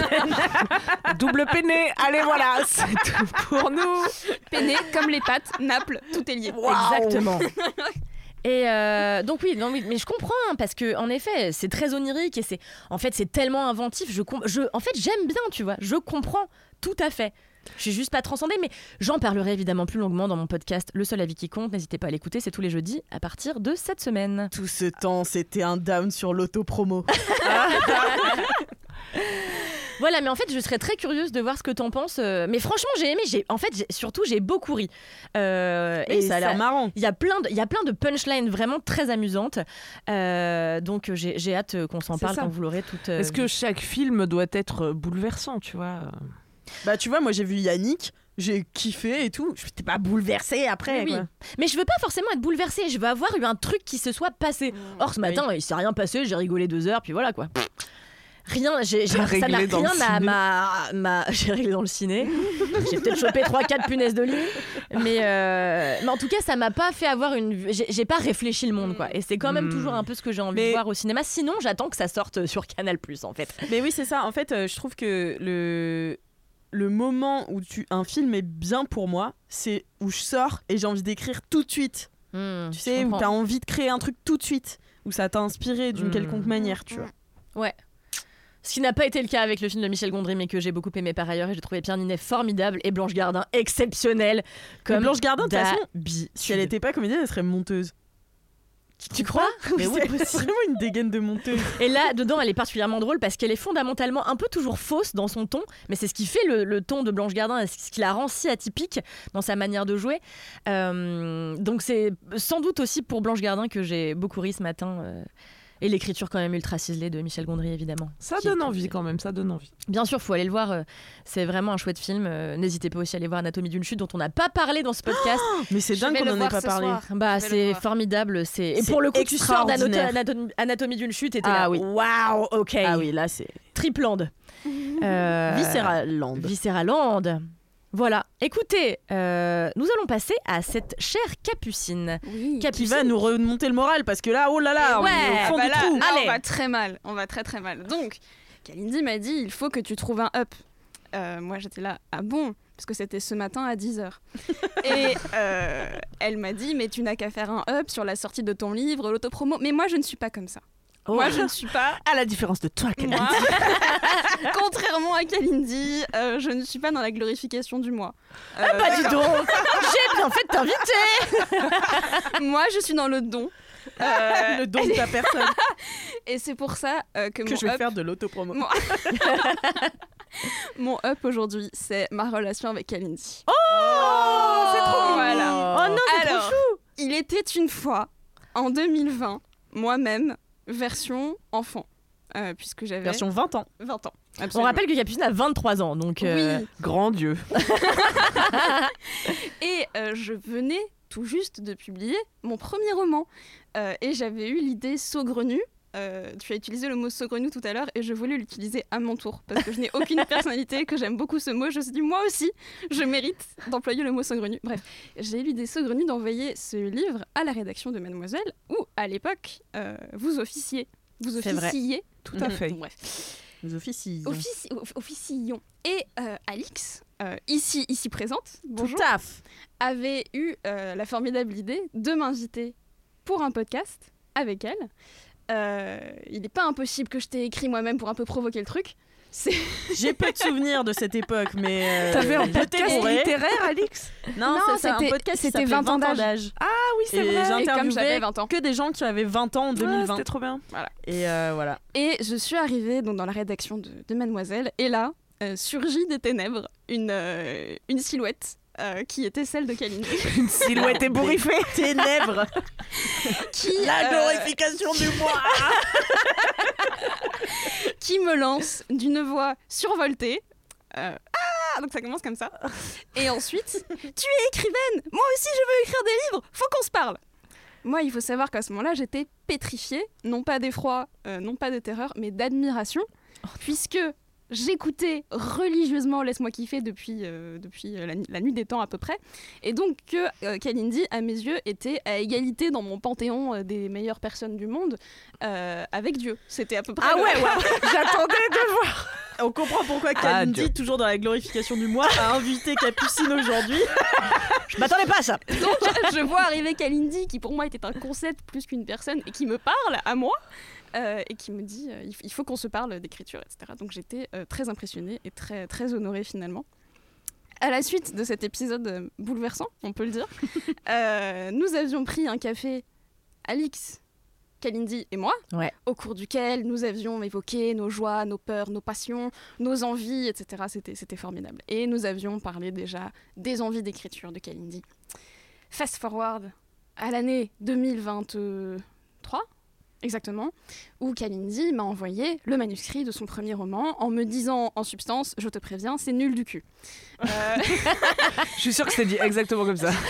Double peiné. Allez, voilà, c'est tout pour nous. Peiné comme les pattes, Naples, tout est lié. Exactement. Et euh, donc oui, non, mais je comprends hein, parce que en effet, c'est très onirique et c'est en fait c'est tellement inventif. Je, je en fait j'aime bien, tu vois, je comprends tout à fait. Je suis juste pas transcendée, mais j'en parlerai évidemment plus longuement dans mon podcast Le seul avis qui compte. N'hésitez pas à l'écouter, c'est tous les jeudis à partir de cette semaine. Tout ce temps, c'était un down sur l'auto-promo. Voilà, mais en fait, je serais très curieuse de voir ce que t'en penses. euh, Mais franchement, j'ai aimé. J'ai, en fait, surtout, j'ai beaucoup ri. Euh, Et ça a l'air marrant. Il y a plein de, il y a plein de punchlines vraiment très amusantes. Euh, donc, j'ai, j'ai hâte qu'on s'en parle ça. quand vous l'aurez toute. euh, Est-ce que chaque film doit être bouleversant, tu vois Bah tu vois, moi j'ai vu Yannick, j'ai kiffé et tout. Je n'étais pas bouleversée après. Oui, oui. quoi. Mais je veux pas forcément être bouleversée. Je veux avoir eu un truc qui se soit passé. Or, ce matin, il s'est rien passé. J'ai rigolé deux heures, puis voilà quoi. Rien, j'ai, j'ai- ça n'a réglé dans rien le à ma, ma- J'ai réglé dans le ciné. j'ai peut-être chopé 3-4 punaises de lit. Mais, euh, mais en tout cas, ça m'a pas fait avoir une. J'ai, j'ai pas réfléchi le monde, quoi. Et c'est quand même Mm. toujours un peu ce que j'ai envie Mais- de voir au cinéma. Sinon, j'attends que ça sorte sur Canal, en fait. Mais oui, c'est ça. En fait, euh, je trouve que le le moment où tu un film est bien pour moi, c'est où je sors et j'ai envie d'écrire tout de suite. Mm, Tu sais, où comprends. t'as envie de créer un truc tout de suite, où ça t'a inspiré d'une Mm. quelconque manière, tu vois. Ouais. Ce qui n'a pas été le cas avec le film de Michel Gondry, mais que j'ai beaucoup aimé par ailleurs. Et j'ai trouvé Pierre Ninet formidable et Blanche Gardin exceptionnelle. Comme Mais Blanche Gardin, de toute façon, si elle était pas comédienne, elle serait monteuse. Tu crois? Oui, c'est vraiment une dégaine de monteuse. Et là, dedans, elle est particulièrement drôle parce qu'elle est fondamentalement un peu toujours fausse dans son ton, mais c'est ce qui fait le, le ton de Blanche Gardin et ce qui la rend si atypique dans sa manière de jouer. Euh, donc c'est sans doute aussi pour Blanche Gardin que j'ai beaucoup ri ce matin. euh, et l'écriture quand même ultra ciselée de Michel Gondry, évidemment. Ça donne est- envie quand même, ça donne envie. Bien sûr, faut aller le voir. euh, C'est vraiment un chouette film. Euh, N'hésitez pas aussi à aller voir Anatomie d'une chute, dont on n'a pas parlé dans ce podcast. Mais c'est dingue qu'on le en ait pas ce parlé. soir. Bah, c'est formidable. C'est et pour le coup, tu sors d'Anato- extraordinaire. Anatomie, Anatomie d'une chute et t'es Ah là. oui. Waouh, ok. Ah oui, là c'est Tripland. Euh, Viscéraland. Viscéraland. Voilà. Écoutez, euh, nous allons passer à cette chère Capucine. Oui. Qui Capucine. va nous remonter le moral parce que là, oh là là, on Ouais, est au fond bah du là, trou. là, Allez. on va très mal. On va très très mal. Donc, Kalindi m'a dit il faut que tu trouves un up. Euh, moi, j'étais là, ah bon? Parce que c'était ce matin à 10h. Et euh, elle m'a dit mais tu n'as qu'à faire un up sur la sortie de ton livre, l'autopromo. Mais moi, je ne suis pas comme ça. Oh. Moi, je ne suis pas. À la différence de toi, Kalindi. Contrairement à Kalindi, euh, je ne suis pas dans la glorification du moi. Euh, Bah dis donc, j'ai bien fait de t'inviter. moi, je suis dans le don. Euh, le don de ta personne et c'est pour ça euh, que, que mon je vais up faire de l'autopromo. Mon- Mon up aujourd'hui, c'est ma relation avec Kalindi. Oh, c'est trop mignon. Voilà. Oh non, c'est trop chou. il était une fois, en 2020, moi-même, version enfant. euh, puisque j'avais Version 20 ans. 20 ans. On rappelle que Capucine a 23 ans, donc. euh, Oui. Grand Dieu. Et euh, je venais tout juste de publier mon premier roman. Euh, et j'avais eu l'idée saugrenue. Euh, tu as utilisé le mot saugrenu tout à l'heure et je voulais l'utiliser à mon tour parce que je n'ai aucune personnalité, que j'aime beaucoup ce mot. Je me suis dit, moi aussi, je mérite d'employer le mot saugrenu. Bref, j'ai eu l'idée saugrenue d'envoyer ce livre à la rédaction de Mademoiselle où, à l'époque, euh, vous officiez. Vous officiez. Tout à fait. Bref. Les officies. Offici- off- officions. Et euh, Alix, euh, ici, ici présente, bonjour, Tout à fait. avait eu euh, la formidable idée de m'inviter pour un podcast avec elle. Euh, il n'est pas impossible que je t'ai écrit moi-même pour un peu provoquer le truc. C'est J'ai peu de souvenirs de cette époque, mais. euh, T'avais un podcast littéraire, Alix? Non, Non, c'est ça, un c'était- podcast qui c'était s'appelait 20 ans 20 ans d'âge. Ah oui, c'est vrai. J'interviewais j'avais 20 ans. que des gens qui avaient 20 ans en Ah, 2020. C'était trop bien. Et euh, voilà. Et je suis arrivée donc, dans la rédaction de, de Mademoiselle, et là, euh, surgit des ténèbres une, euh, une silhouette euh, qui était celle de Kalindi. Une silhouette ébouriffée. Ténèbres. qui, euh, du mois. qui me lance d'une voix survoltée. euh, ah Donc ça commence comme ça. Et ensuite, tu es écrivaine Moi aussi je veux écrire des livres Faut qu'on se parle Moi, il faut savoir qu'à ce moment-là, j'étais pétrifiée, non pas d'effroi, non pas de terreur, mais d'admiration, puisque j'écoutais religieusement Laisse-moi kiffer depuis, euh, depuis euh, la, nu- la nuit des temps à peu près. Et donc que euh, Kalindi, à mes yeux, était à égalité dans mon panthéon euh, des meilleures personnes du monde euh, avec Dieu. C'était à peu près... Ah le- ouais, ouais. j'attendais de voir. On comprend pourquoi Ah, Kalindi, toujours dans la glorification du moi, a invité Capucine aujourd'hui. Je m'attendais pas à ça. Donc je vois arriver Kalindi, qui pour moi était un concept plus qu'une personne, et qui me parle à moi, euh, et qui me dit euh, il faut qu'on se parle d'écriture, etc. Donc j'étais euh, très impressionnée et très, très honorée finalement. À la suite de cet épisode euh, bouleversant, on peut le dire, nous avions pris un café, Alix, Kalindi et moi, Ouais. au cours duquel nous avions évoqué nos joies, nos peurs, nos passions, nos envies, etc. C'était, c'était formidable. Et nous avions parlé déjà des envies d'écriture de Kalindi. Fast forward à l'année 2023, exactement, où Kalindi m'a envoyé le manuscrit de son premier roman en me disant en substance, je te préviens, c'est nul du cul. Euh, Je suis sûre que c'était dit exactement comme ça.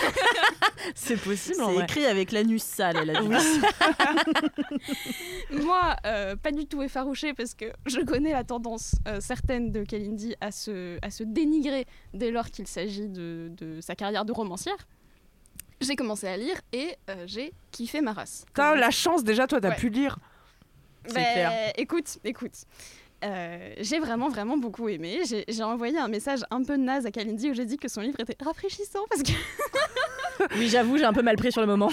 C'est possible C'est écrit avec l'anus sale, elle a dit. Moi, euh, pas du tout effarouchée parce que je connais la tendance euh, certaine de Kalindi à se, à se dénigrer dès lors qu'il s'agit de, de sa carrière de romancière. J'ai commencé à lire et euh, j'ai kiffé ma race. T'as la chance déjà, toi, t'as Ouais. pu lire. C'est Ben, clair. Écoute, écoute. Euh, j'ai vraiment, vraiment beaucoup aimé. J'ai j'ai envoyé un message un peu naze à Kalindi où j'ai dit que son livre était rafraîchissant parce que Oui, j'avoue, j'ai un peu mal pris sur le moment.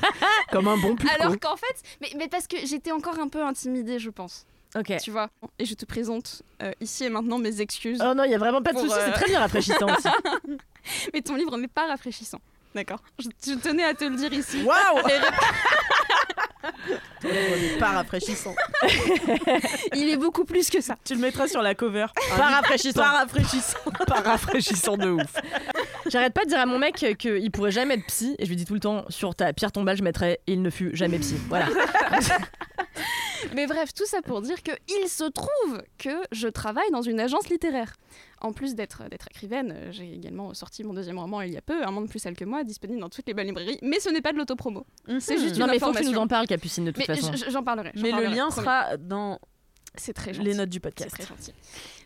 Comme un bon pulco. alors qu'en fait, mais, mais parce que j'étais encore un peu intimidée, je pense. Ok. Tu vois? Et je te présente euh, ici et maintenant mes excuses. Oh non, il y a vraiment pas de souci, c'est très bien rafraîchissant aussi. Mais ton livre n'est pas rafraîchissant. D'accord. Je, je tenais à te le dire ici. Waouh On n'est pas rafraîchissant. Il est beaucoup plus que ça. Tu le mettras sur la cover. Pas rafraîchissant. Pas rafraîchissant. Pas rafraîchissant de ouf. J'arrête pas de dire à mon mec qu'il pourrait jamais être psy et je lui dis tout le temps sur ta pierre tombale je mettrais il ne fut jamais psy. Voilà. Mais bref, tout ça pour dire que il se trouve que je travaille dans une agence littéraire. En plus d'être d'être écrivaine, euh, j'ai également sorti mon deuxième roman il y a peu, Un monde plus sale que moi, disponible dans toutes les bonnes librairies. Mais ce n'est pas de l'autopromo. C'est juste non une mais faut que tu nous en parles Capucine de toute Mais façon. j'en parlerai. Mais le lien promis. sera dans C'est très gentil. les notes du C'est podcast. très gentil.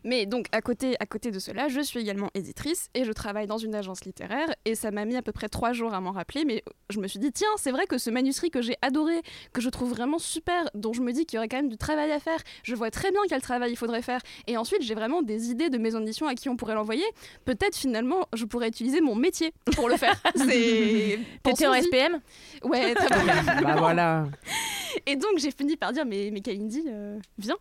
Mais donc, à côté, à côté de cela, je suis également éditrice et je travaille dans une agence littéraire. Et ça m'a mis à peu près trois jours à m'en rappeler. Mais je me suis dit, tiens, c'est vrai que ce manuscrit que j'ai adoré, que je trouve vraiment super, dont je me dis qu'il y aurait quand même du travail à faire, je vois très bien quel travail il faudrait faire. Et ensuite, j'ai vraiment des idées de maisons d'édition à qui on pourrait l'envoyer. Peut-être finalement, je pourrais utiliser mon métier pour le faire. C'est. T'étais en. SPM Ouais, très bien. Bah voilà. Et donc j'ai fini par dire mais, mais Kalindi, euh, viens.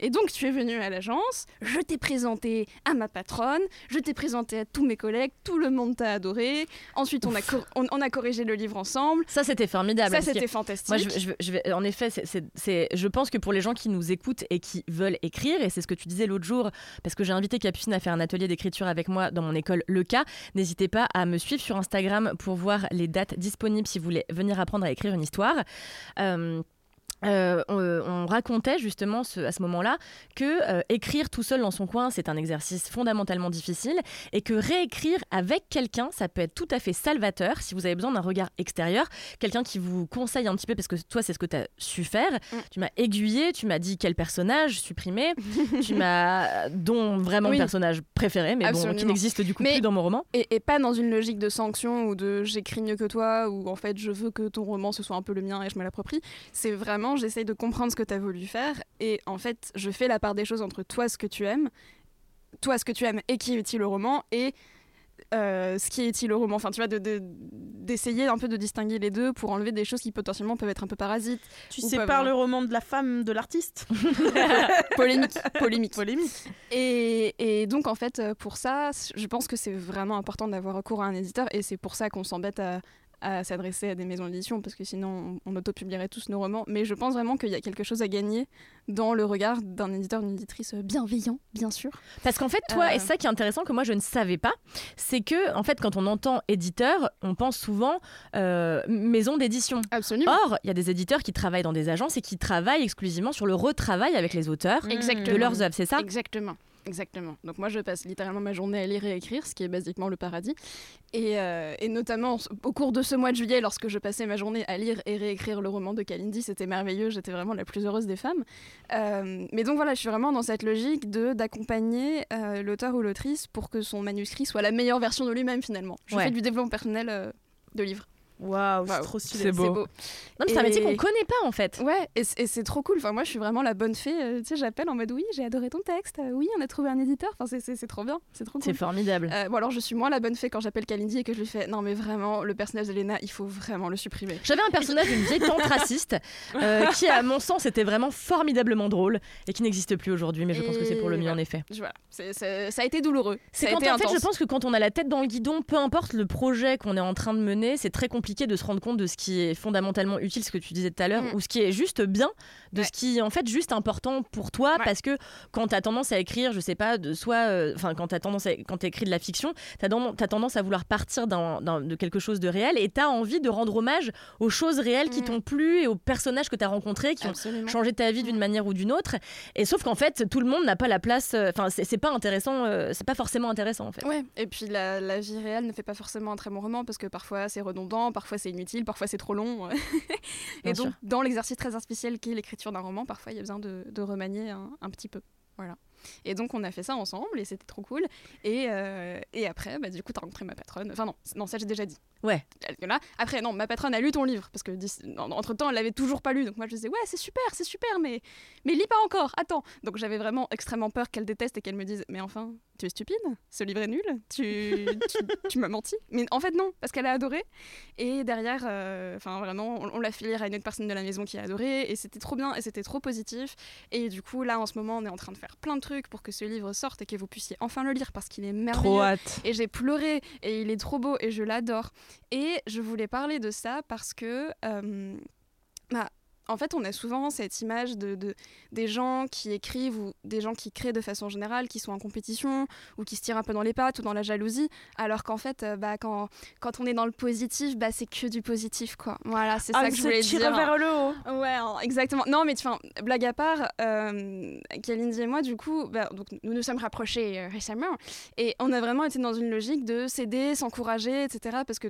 Et donc tu es venu à l'agence, je t'ai présenté à ma patronne, je t'ai présenté à tous mes collègues, tout le monde t'a adoré. Ensuite on a, on, on a corrigé le livre ensemble. Ça c'était formidable. Ça c'était fantastique. Moi, je, je- je vais, en effet, c'est- je pense que pour les gens qui nous écoutent et qui veulent écrire, et c'est ce que tu disais l'autre jour, parce que j'ai invité Capucine à faire un atelier d'écriture avec moi dans mon école Le Cas, n'hésitez pas à me suivre sur Instagram pour voir les dates disponibles si vous voulez venir apprendre à écrire une histoire. Euh, euh, on, on racontait justement ce- à ce moment-là que euh, écrire tout seul dans son coin, c'est un exercice fondamentalement difficile et que réécrire avec quelqu'un, ça peut être tout à fait salvateur si vous avez besoin d'un regard extérieur, quelqu'un qui vous conseille un petit peu parce que toi c'est ce que tu as su faire. Mm. Tu m'as aiguillé, tu m'as dit quel personnage supprimer, tu m'as dont vraiment Oui. le personnage préféré mais bon, qui n'existe du coup Mais- plus dans mon roman. Et, et pas dans une logique de sanction ou de j'écris mieux que toi ou en fait je veux que ton roman ce soit un peu le mien et je me l'approprie. C'est vraiment j'essaye de comprendre ce que tu as voulu faire et en fait je fais la part des choses entre toi ce que tu aimes, toi ce que tu aimes et qui est utile au roman et euh, ce qui est utile au roman. Enfin tu vois de- de- d'essayer un peu de distinguer les deux pour enlever des choses qui potentiellement peuvent être un peu parasites. Tu sépares peuvent- le roman de la femme de l'artiste Polémique, polémique. Polémique. Et, et donc, en fait, euh, pour ça, je pense que c'est vraiment important d'avoir recours à un éditeur et c'est pour ça qu'on s'embête à, à s'adresser à des maisons d'édition parce que sinon, on, on autopublierait tous nos romans. Mais je pense vraiment qu'il y a quelque chose à gagner dans le regard d'un éditeur, d'une éditrice bienveillant, bien sûr. Parce qu'en fait, toi, Euh. et ça qui est intéressant que moi je ne savais pas, c'est que en fait, quand on entend éditeur, on pense souvent euh, maison d'édition. Absolument. Or, il y a des éditeurs qui travaillent dans des agences et qui travaillent exclusivement sur le retravail avec les auteurs Exactement. de leurs œuvres, c'est ça? Exactement. Exactement. Donc moi, je passe littéralement ma journée à lire et écrire, ce qui est basiquement le paradis. Et, euh, et notamment au cours de ce mois de juillet, lorsque je passais ma journée à lire et réécrire le roman de Kalindi, c'était merveilleux. J'étais vraiment la plus heureuse des femmes. Euh, mais donc voilà, je suis vraiment dans cette logique de d'accompagner euh, l'auteur ou l'autrice pour que son manuscrit soit la meilleure version de lui-même finalement. Je Ouais. fais du développement personnel de livres. Waouh, c'est trop stylé. C'est beau. Non, mais c'est un métier qu'on connaît pas en fait. Ouais, et, c- c'est trop cool. Enfin, moi, je suis vraiment la bonne fée. euh, tu sais, j'appelle en mode oui, j'ai adoré ton texte. euh, oui, on a trouvé un éditeur. Enfin, c'est- c'est c'est trop bien. C'est trop C'est cool. formidable. Euh, bon, alors, je suis moins la bonne fée quand j'appelle Kalindi et que je lui fais non, mais vraiment, le personnage d'Elena, il faut vraiment le supprimer. J'avais un personnage d'une vieille tante raciste euh, qui, à mon sens, était vraiment formidablement drôle et qui n'existe plus aujourd'hui, mais je pense que c'est pour le mieux en voilà. effet. Je- Voilà, C'est- c'est- ça a été douloureux. C'est quand été en fait, je pense que quand on a la tête dans le guidon, peu importe le projet qu'on est en train de mener, c'est très compliqué de se rendre compte de ce qui est fondamentalement utile, ce que tu disais tout à l'heure, Mm. ou ce qui est juste bien, de Ouais. ce qui est en fait juste important pour toi, Ouais. parce que quand tu as tendance à écrire, je sais pas, de soit, euh, enfin quand tu as tendance à, quand t'écris de la fiction, tu as, tendance à vouloir partir d'un- de quelque chose de réel et tu as envie de rendre hommage aux choses réelles qui Mm. t'ont plu et aux personnages que tu as rencontrés, qui ont changer ta vie d'une Mm. manière ou d'une autre. Et sauf qu'en fait, tout le monde n'a pas la place. euh, Enfin, c'est c'est pas intéressant. euh, c'est pas forcément intéressant en fait. Ouais, et puis la, la vie réelle ne fait pas forcément un très bon roman parce que parfois c'est redondant, parfois c'est inutile, parfois c'est trop long. Et donc, sûr. dans l'exercice très artificiel qu'est l'écriture d'un roman, parfois il y a besoin de, de remanier un, un petit peu. Voilà. Et donc on a fait ça ensemble et c'était trop cool. Et, euh, et après, bah, du coup, t'as rencontré ma patronne. Enfin non, non ça j'ai déjà dit. Ouais. Là, après, non, ma patronne a lu ton livre parce que entre temps elle l'avait toujours pas lu. Donc moi je disais ouais c'est super, c'est super, mais mais lis pas encore. Attends. Donc j'avais vraiment extrêmement peur qu'elle déteste et qu'elle me dise mais enfin tu es stupide, ce livre est nul, tu, tu, tu m'as menti. Mais en fait non, parce qu'elle a adoré. Et derrière, euh, enfin vraiment, on, on l'a fait lire à une autre personne de la maison qui a adoré et c'était trop bien et c'était trop positif. Et du coup là en ce moment on est en train de faire plein de trucs pour que ce livre sorte et que vous puissiez enfin le lire parce qu'il est merveilleux. Trop hâte. Et j'ai pleuré et il est trop beau et je l'adore. Et je voulais parler de ça parce que, euh, bah, en fait, on a souvent cette image de, de- des gens qui écrivent ou des gens qui créent de façon générale, qui sont en compétition ou qui se tirent un peu dans les pattes ou dans la jalousie, alors qu'en fait, euh, bah, quand, quand on est dans le positif, bah, c'est que du positif, quoi. Voilà, c'est Ah, ça que je voulais dire. vers le haut. Ouais, exactement. Non, mais enfin, blague à part, euh, Kalindi et moi, du coup, bah, donc, nous nous sommes rapprochés euh, récemment et on a vraiment été dans une logique de s'aider, s'encourager, etc. Parce que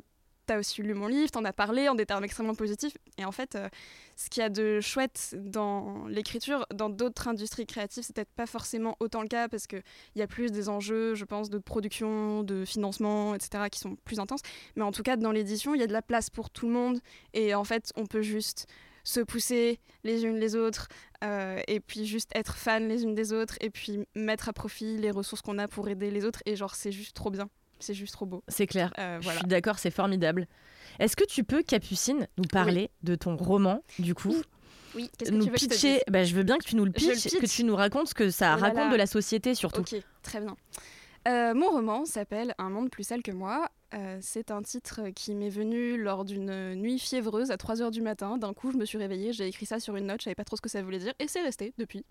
tu as aussi lu mon livre, t'en as parlé en des termes extrêmement positifs. Et en fait, euh, ce qu'il y a de chouette dans l'écriture, dans d'autres industries créatives, c'est peut-être pas forcément autant le cas parce qu'il y a plus des enjeux, je pense, de production, de financement, etc., qui sont plus intenses. Mais en tout cas, dans l'édition, il y a de la place pour tout le monde. Et en fait, on peut juste se pousser les unes les autres euh, et puis juste être fan les unes des autres et puis mettre à profit les ressources qu'on a pour aider les autres et genre c'est juste trop bien c'est juste trop beau C'est clair. Euh, Je voilà suis d'accord, c'est formidable. Est-ce que tu peux, Capucine, nous parler de ton roman, du coup oui qu'est-ce que Nous tu veux que je te pitcher, dise? Bah, je veux bien que tu nous le Je le pitches, pitch. que tu nous racontes ce que ça Oh là raconte là. de la société surtout. Ok, très bien. Euh, mon roman s'appelle Un monde plus sale que moi. Euh, c'est un titre qui m'est venu lors d'une nuit fiévreuse à 3h du matin. D'un coup, je me suis réveillée, j'ai écrit ça sur une note, je savais pas trop ce que ça voulait dire, et c'est resté depuis.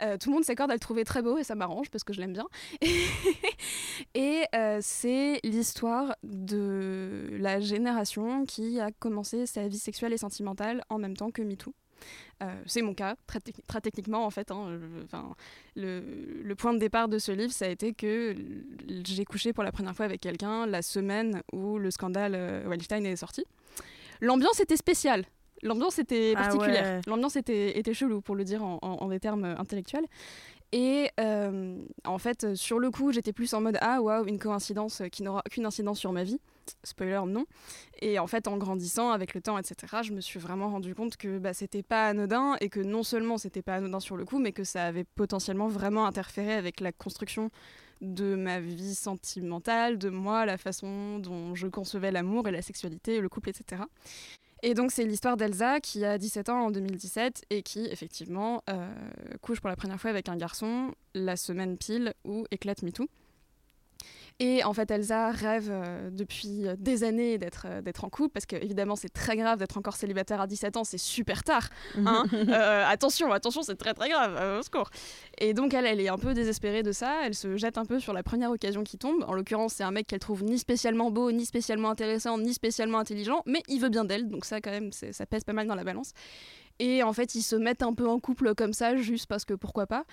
Euh, tout le monde s'accorde à le trouver très beau et ça m'arrange parce que je l'aime bien. et c'est l'histoire de la génération qui a commencé sa vie sexuelle et sentimentale en même temps que MeToo. Euh, c'est mon cas, très, techni- très techniquement en fait. hein, je- le, le point de départ de ce livre, ça a été que j'ai couché pour la première fois avec quelqu'un la semaine où le scandale euh, Weinstein est sorti. L'ambiance était spéciale. L'ambiance était Ah particulière. ouais. L'ambiance était, était chelou, pour le dire en, en- en des termes euh, intellectuels. Et euh, en fait, sur le coup, j'étais plus en mode Ah, waouh, une coïncidence qui n'aura aucune incidence sur ma vie. Spoiler, non. Et en fait, en grandissant avec le temps, etc., je me suis vraiment rendu compte que bah, c'était pas anodin et que non seulement c'était pas anodin sur le coup, mais que ça avait potentiellement vraiment interféré avec la construction de ma vie sentimentale, de moi, la façon dont je concevais l'amour et la sexualité, le couple, etc. Et donc c'est l'histoire d'Elsa qui a 17 ans en 2017 et qui effectivement euh, couche pour la première fois avec un garçon la semaine pile où éclate MeToo. Et en fait, Elsa rêve euh, depuis euh, des années d'être euh, d'être en couple, parce que évidemment, c'est très grave d'être encore célibataire à 17 ans, c'est super tard. hein. Euh, attention, attention, c'est très très grave, au secours. Et donc, elle, elle est un peu désespérée de ça, elle se jette un peu sur la première occasion qui tombe. En l'occurrence, c'est un mec qu'elle trouve ni spécialement beau, ni spécialement intéressant, ni spécialement intelligent, mais il veut bien d'elle, donc ça, quand même, ça pèse pas mal dans la balance. Et en fait, ils se mettent un peu en couple comme ça, juste parce que pourquoi pas.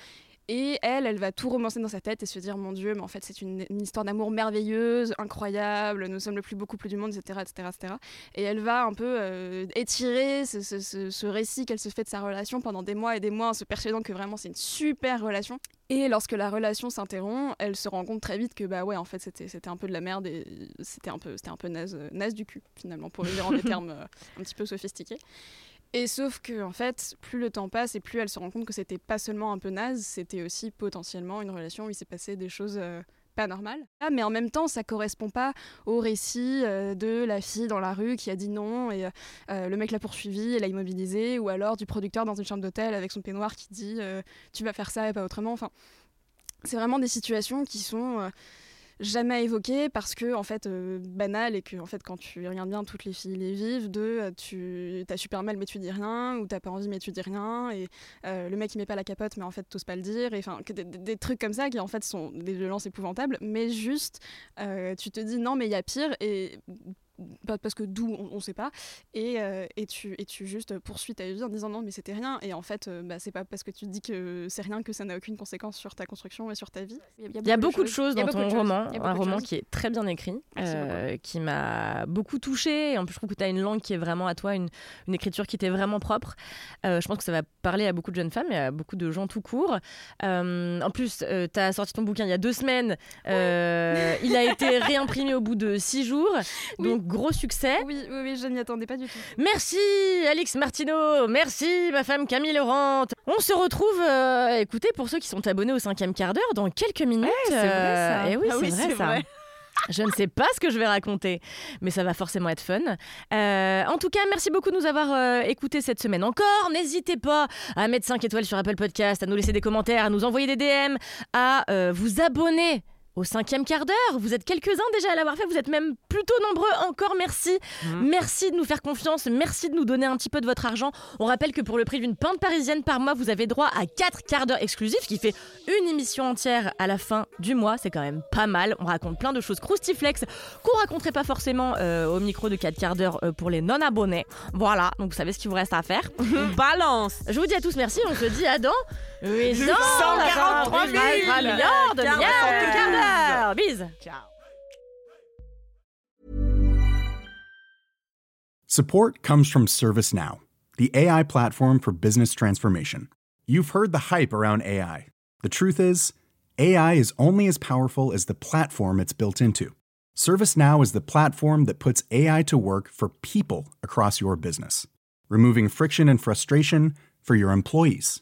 Et elle, elle va tout romancer dans sa tête et se dire Mon Dieu, mais en fait, c'est une, histoire d'amour merveilleuse, incroyable, nous sommes le plus beau couple du monde, etc. etc., etc. Et elle va un peu euh, étirer ce, ce, ce, récit qu'elle se fait de sa relation pendant des mois et des mois en se persuadant que vraiment c'est une super relation. Et lorsque la relation s'interrompt, elle se rend compte très vite que bah ouais, en fait, c'était un peu de la merde et c'était un peu, un peu naze, naze du cul, finalement, pour le dire en des termes euh, un petit peu sophistiqués. Et sauf que, en fait, plus le temps passe et plus elle se rend compte que c'était pas seulement un peu naze, c'était aussi potentiellement une relation où il s'est passé des choses euh, pas normales. Ah, mais en même temps, ça correspond pas au récit euh, de la fille dans la rue qui a dit non et euh, le mec l'a poursuivi et l'a immobilisé, ou alors du producteur dans une chambre d'hôtel avec son peignoir qui dit tu vas faire ça et pas autrement. Enfin, c'est vraiment des situations qui sont jamais évoqué parce que en fait euh, banal et que en fait quand tu regardes bien toutes les filles les vivent de euh, tu as super mal mais tu dis rien ou t'as pas envie mais tu dis rien et euh, le mec il met pas la capote mais en fait t'oses pas le dire et enfin des, des, trucs comme ça qui en fait sont des violences épouvantables. Mais juste tu te dis non mais il y a pire et parce que d'où on, ne sait pas. Et, euh, et, tu et tu juste poursuis ta vie en disant non mais c'était rien. Et en fait euh, bah, c'est pas parce que tu te dis que c'est rien que ça n'a aucune conséquence sur ta construction et sur ta vie. Il y a, beaucoup, de choses, dans ton roman. un roman qui est très bien écrit euh, qui m'a beaucoup touchée. En plus je trouve que tu as une langue qui est vraiment à toi une, une écriture qui t'est vraiment propre. Je pense que ça va parler à beaucoup de jeunes femmes et à beaucoup de gens tout court. En plus tu as sorti ton bouquin il y a deux semaines. Il a été réimprimé au bout de six jours. Donc gros succès. Oui, oui, oui je n'y attendais pas du tout. Merci Alix Martineau, merci ma femme Camille Laurent. On se retrouve, euh, écoutez, pour ceux qui sont abonnés au cinquième quart d'heure, dans quelques minutes. Eh, c'est vrai ça. Euh, eh oui, ah c'est vrai ça. Je ne sais pas ce que je vais raconter, mais ça va forcément être fun. Euh, en tout cas, merci beaucoup de nous avoir écoutés cette semaine encore. N'hésitez pas à mettre 5 étoiles sur Apple Podcast, à nous laisser des commentaires, à nous envoyer des DM, à vous abonner au cinquième quart d'heure. Vous êtes quelques-uns déjà à l'avoir fait, vous êtes même plutôt nombreux. Encore merci. Mhm. Merci de nous faire confiance, merci de nous donner un petit peu de votre argent. On rappelle que pour le prix d'une pinte parisienne par mois, vous avez droit à 4 quarts d'heure exclusifs, qui fait une émission entière à la fin du mois. C'est quand même pas mal. On raconte plein de choses croustiflex qu'on raconterait pas forcément euh, au micro de 4 quarts d'heure euh, pour les non-abonnés. Voilà, donc vous savez ce qu'il vous reste à faire. Balance Je vous dis à tous merci, on se dit à dans 843 milliards de milliards Bise. Ciao. Support comes from ServiceNow, the AI platform for business transformation. You've heard the hype around AI. The truth is, AI is only as powerful as the platform it's built into. ServiceNow is the platform that puts AI to work for people across your business, removing friction and frustration for your employees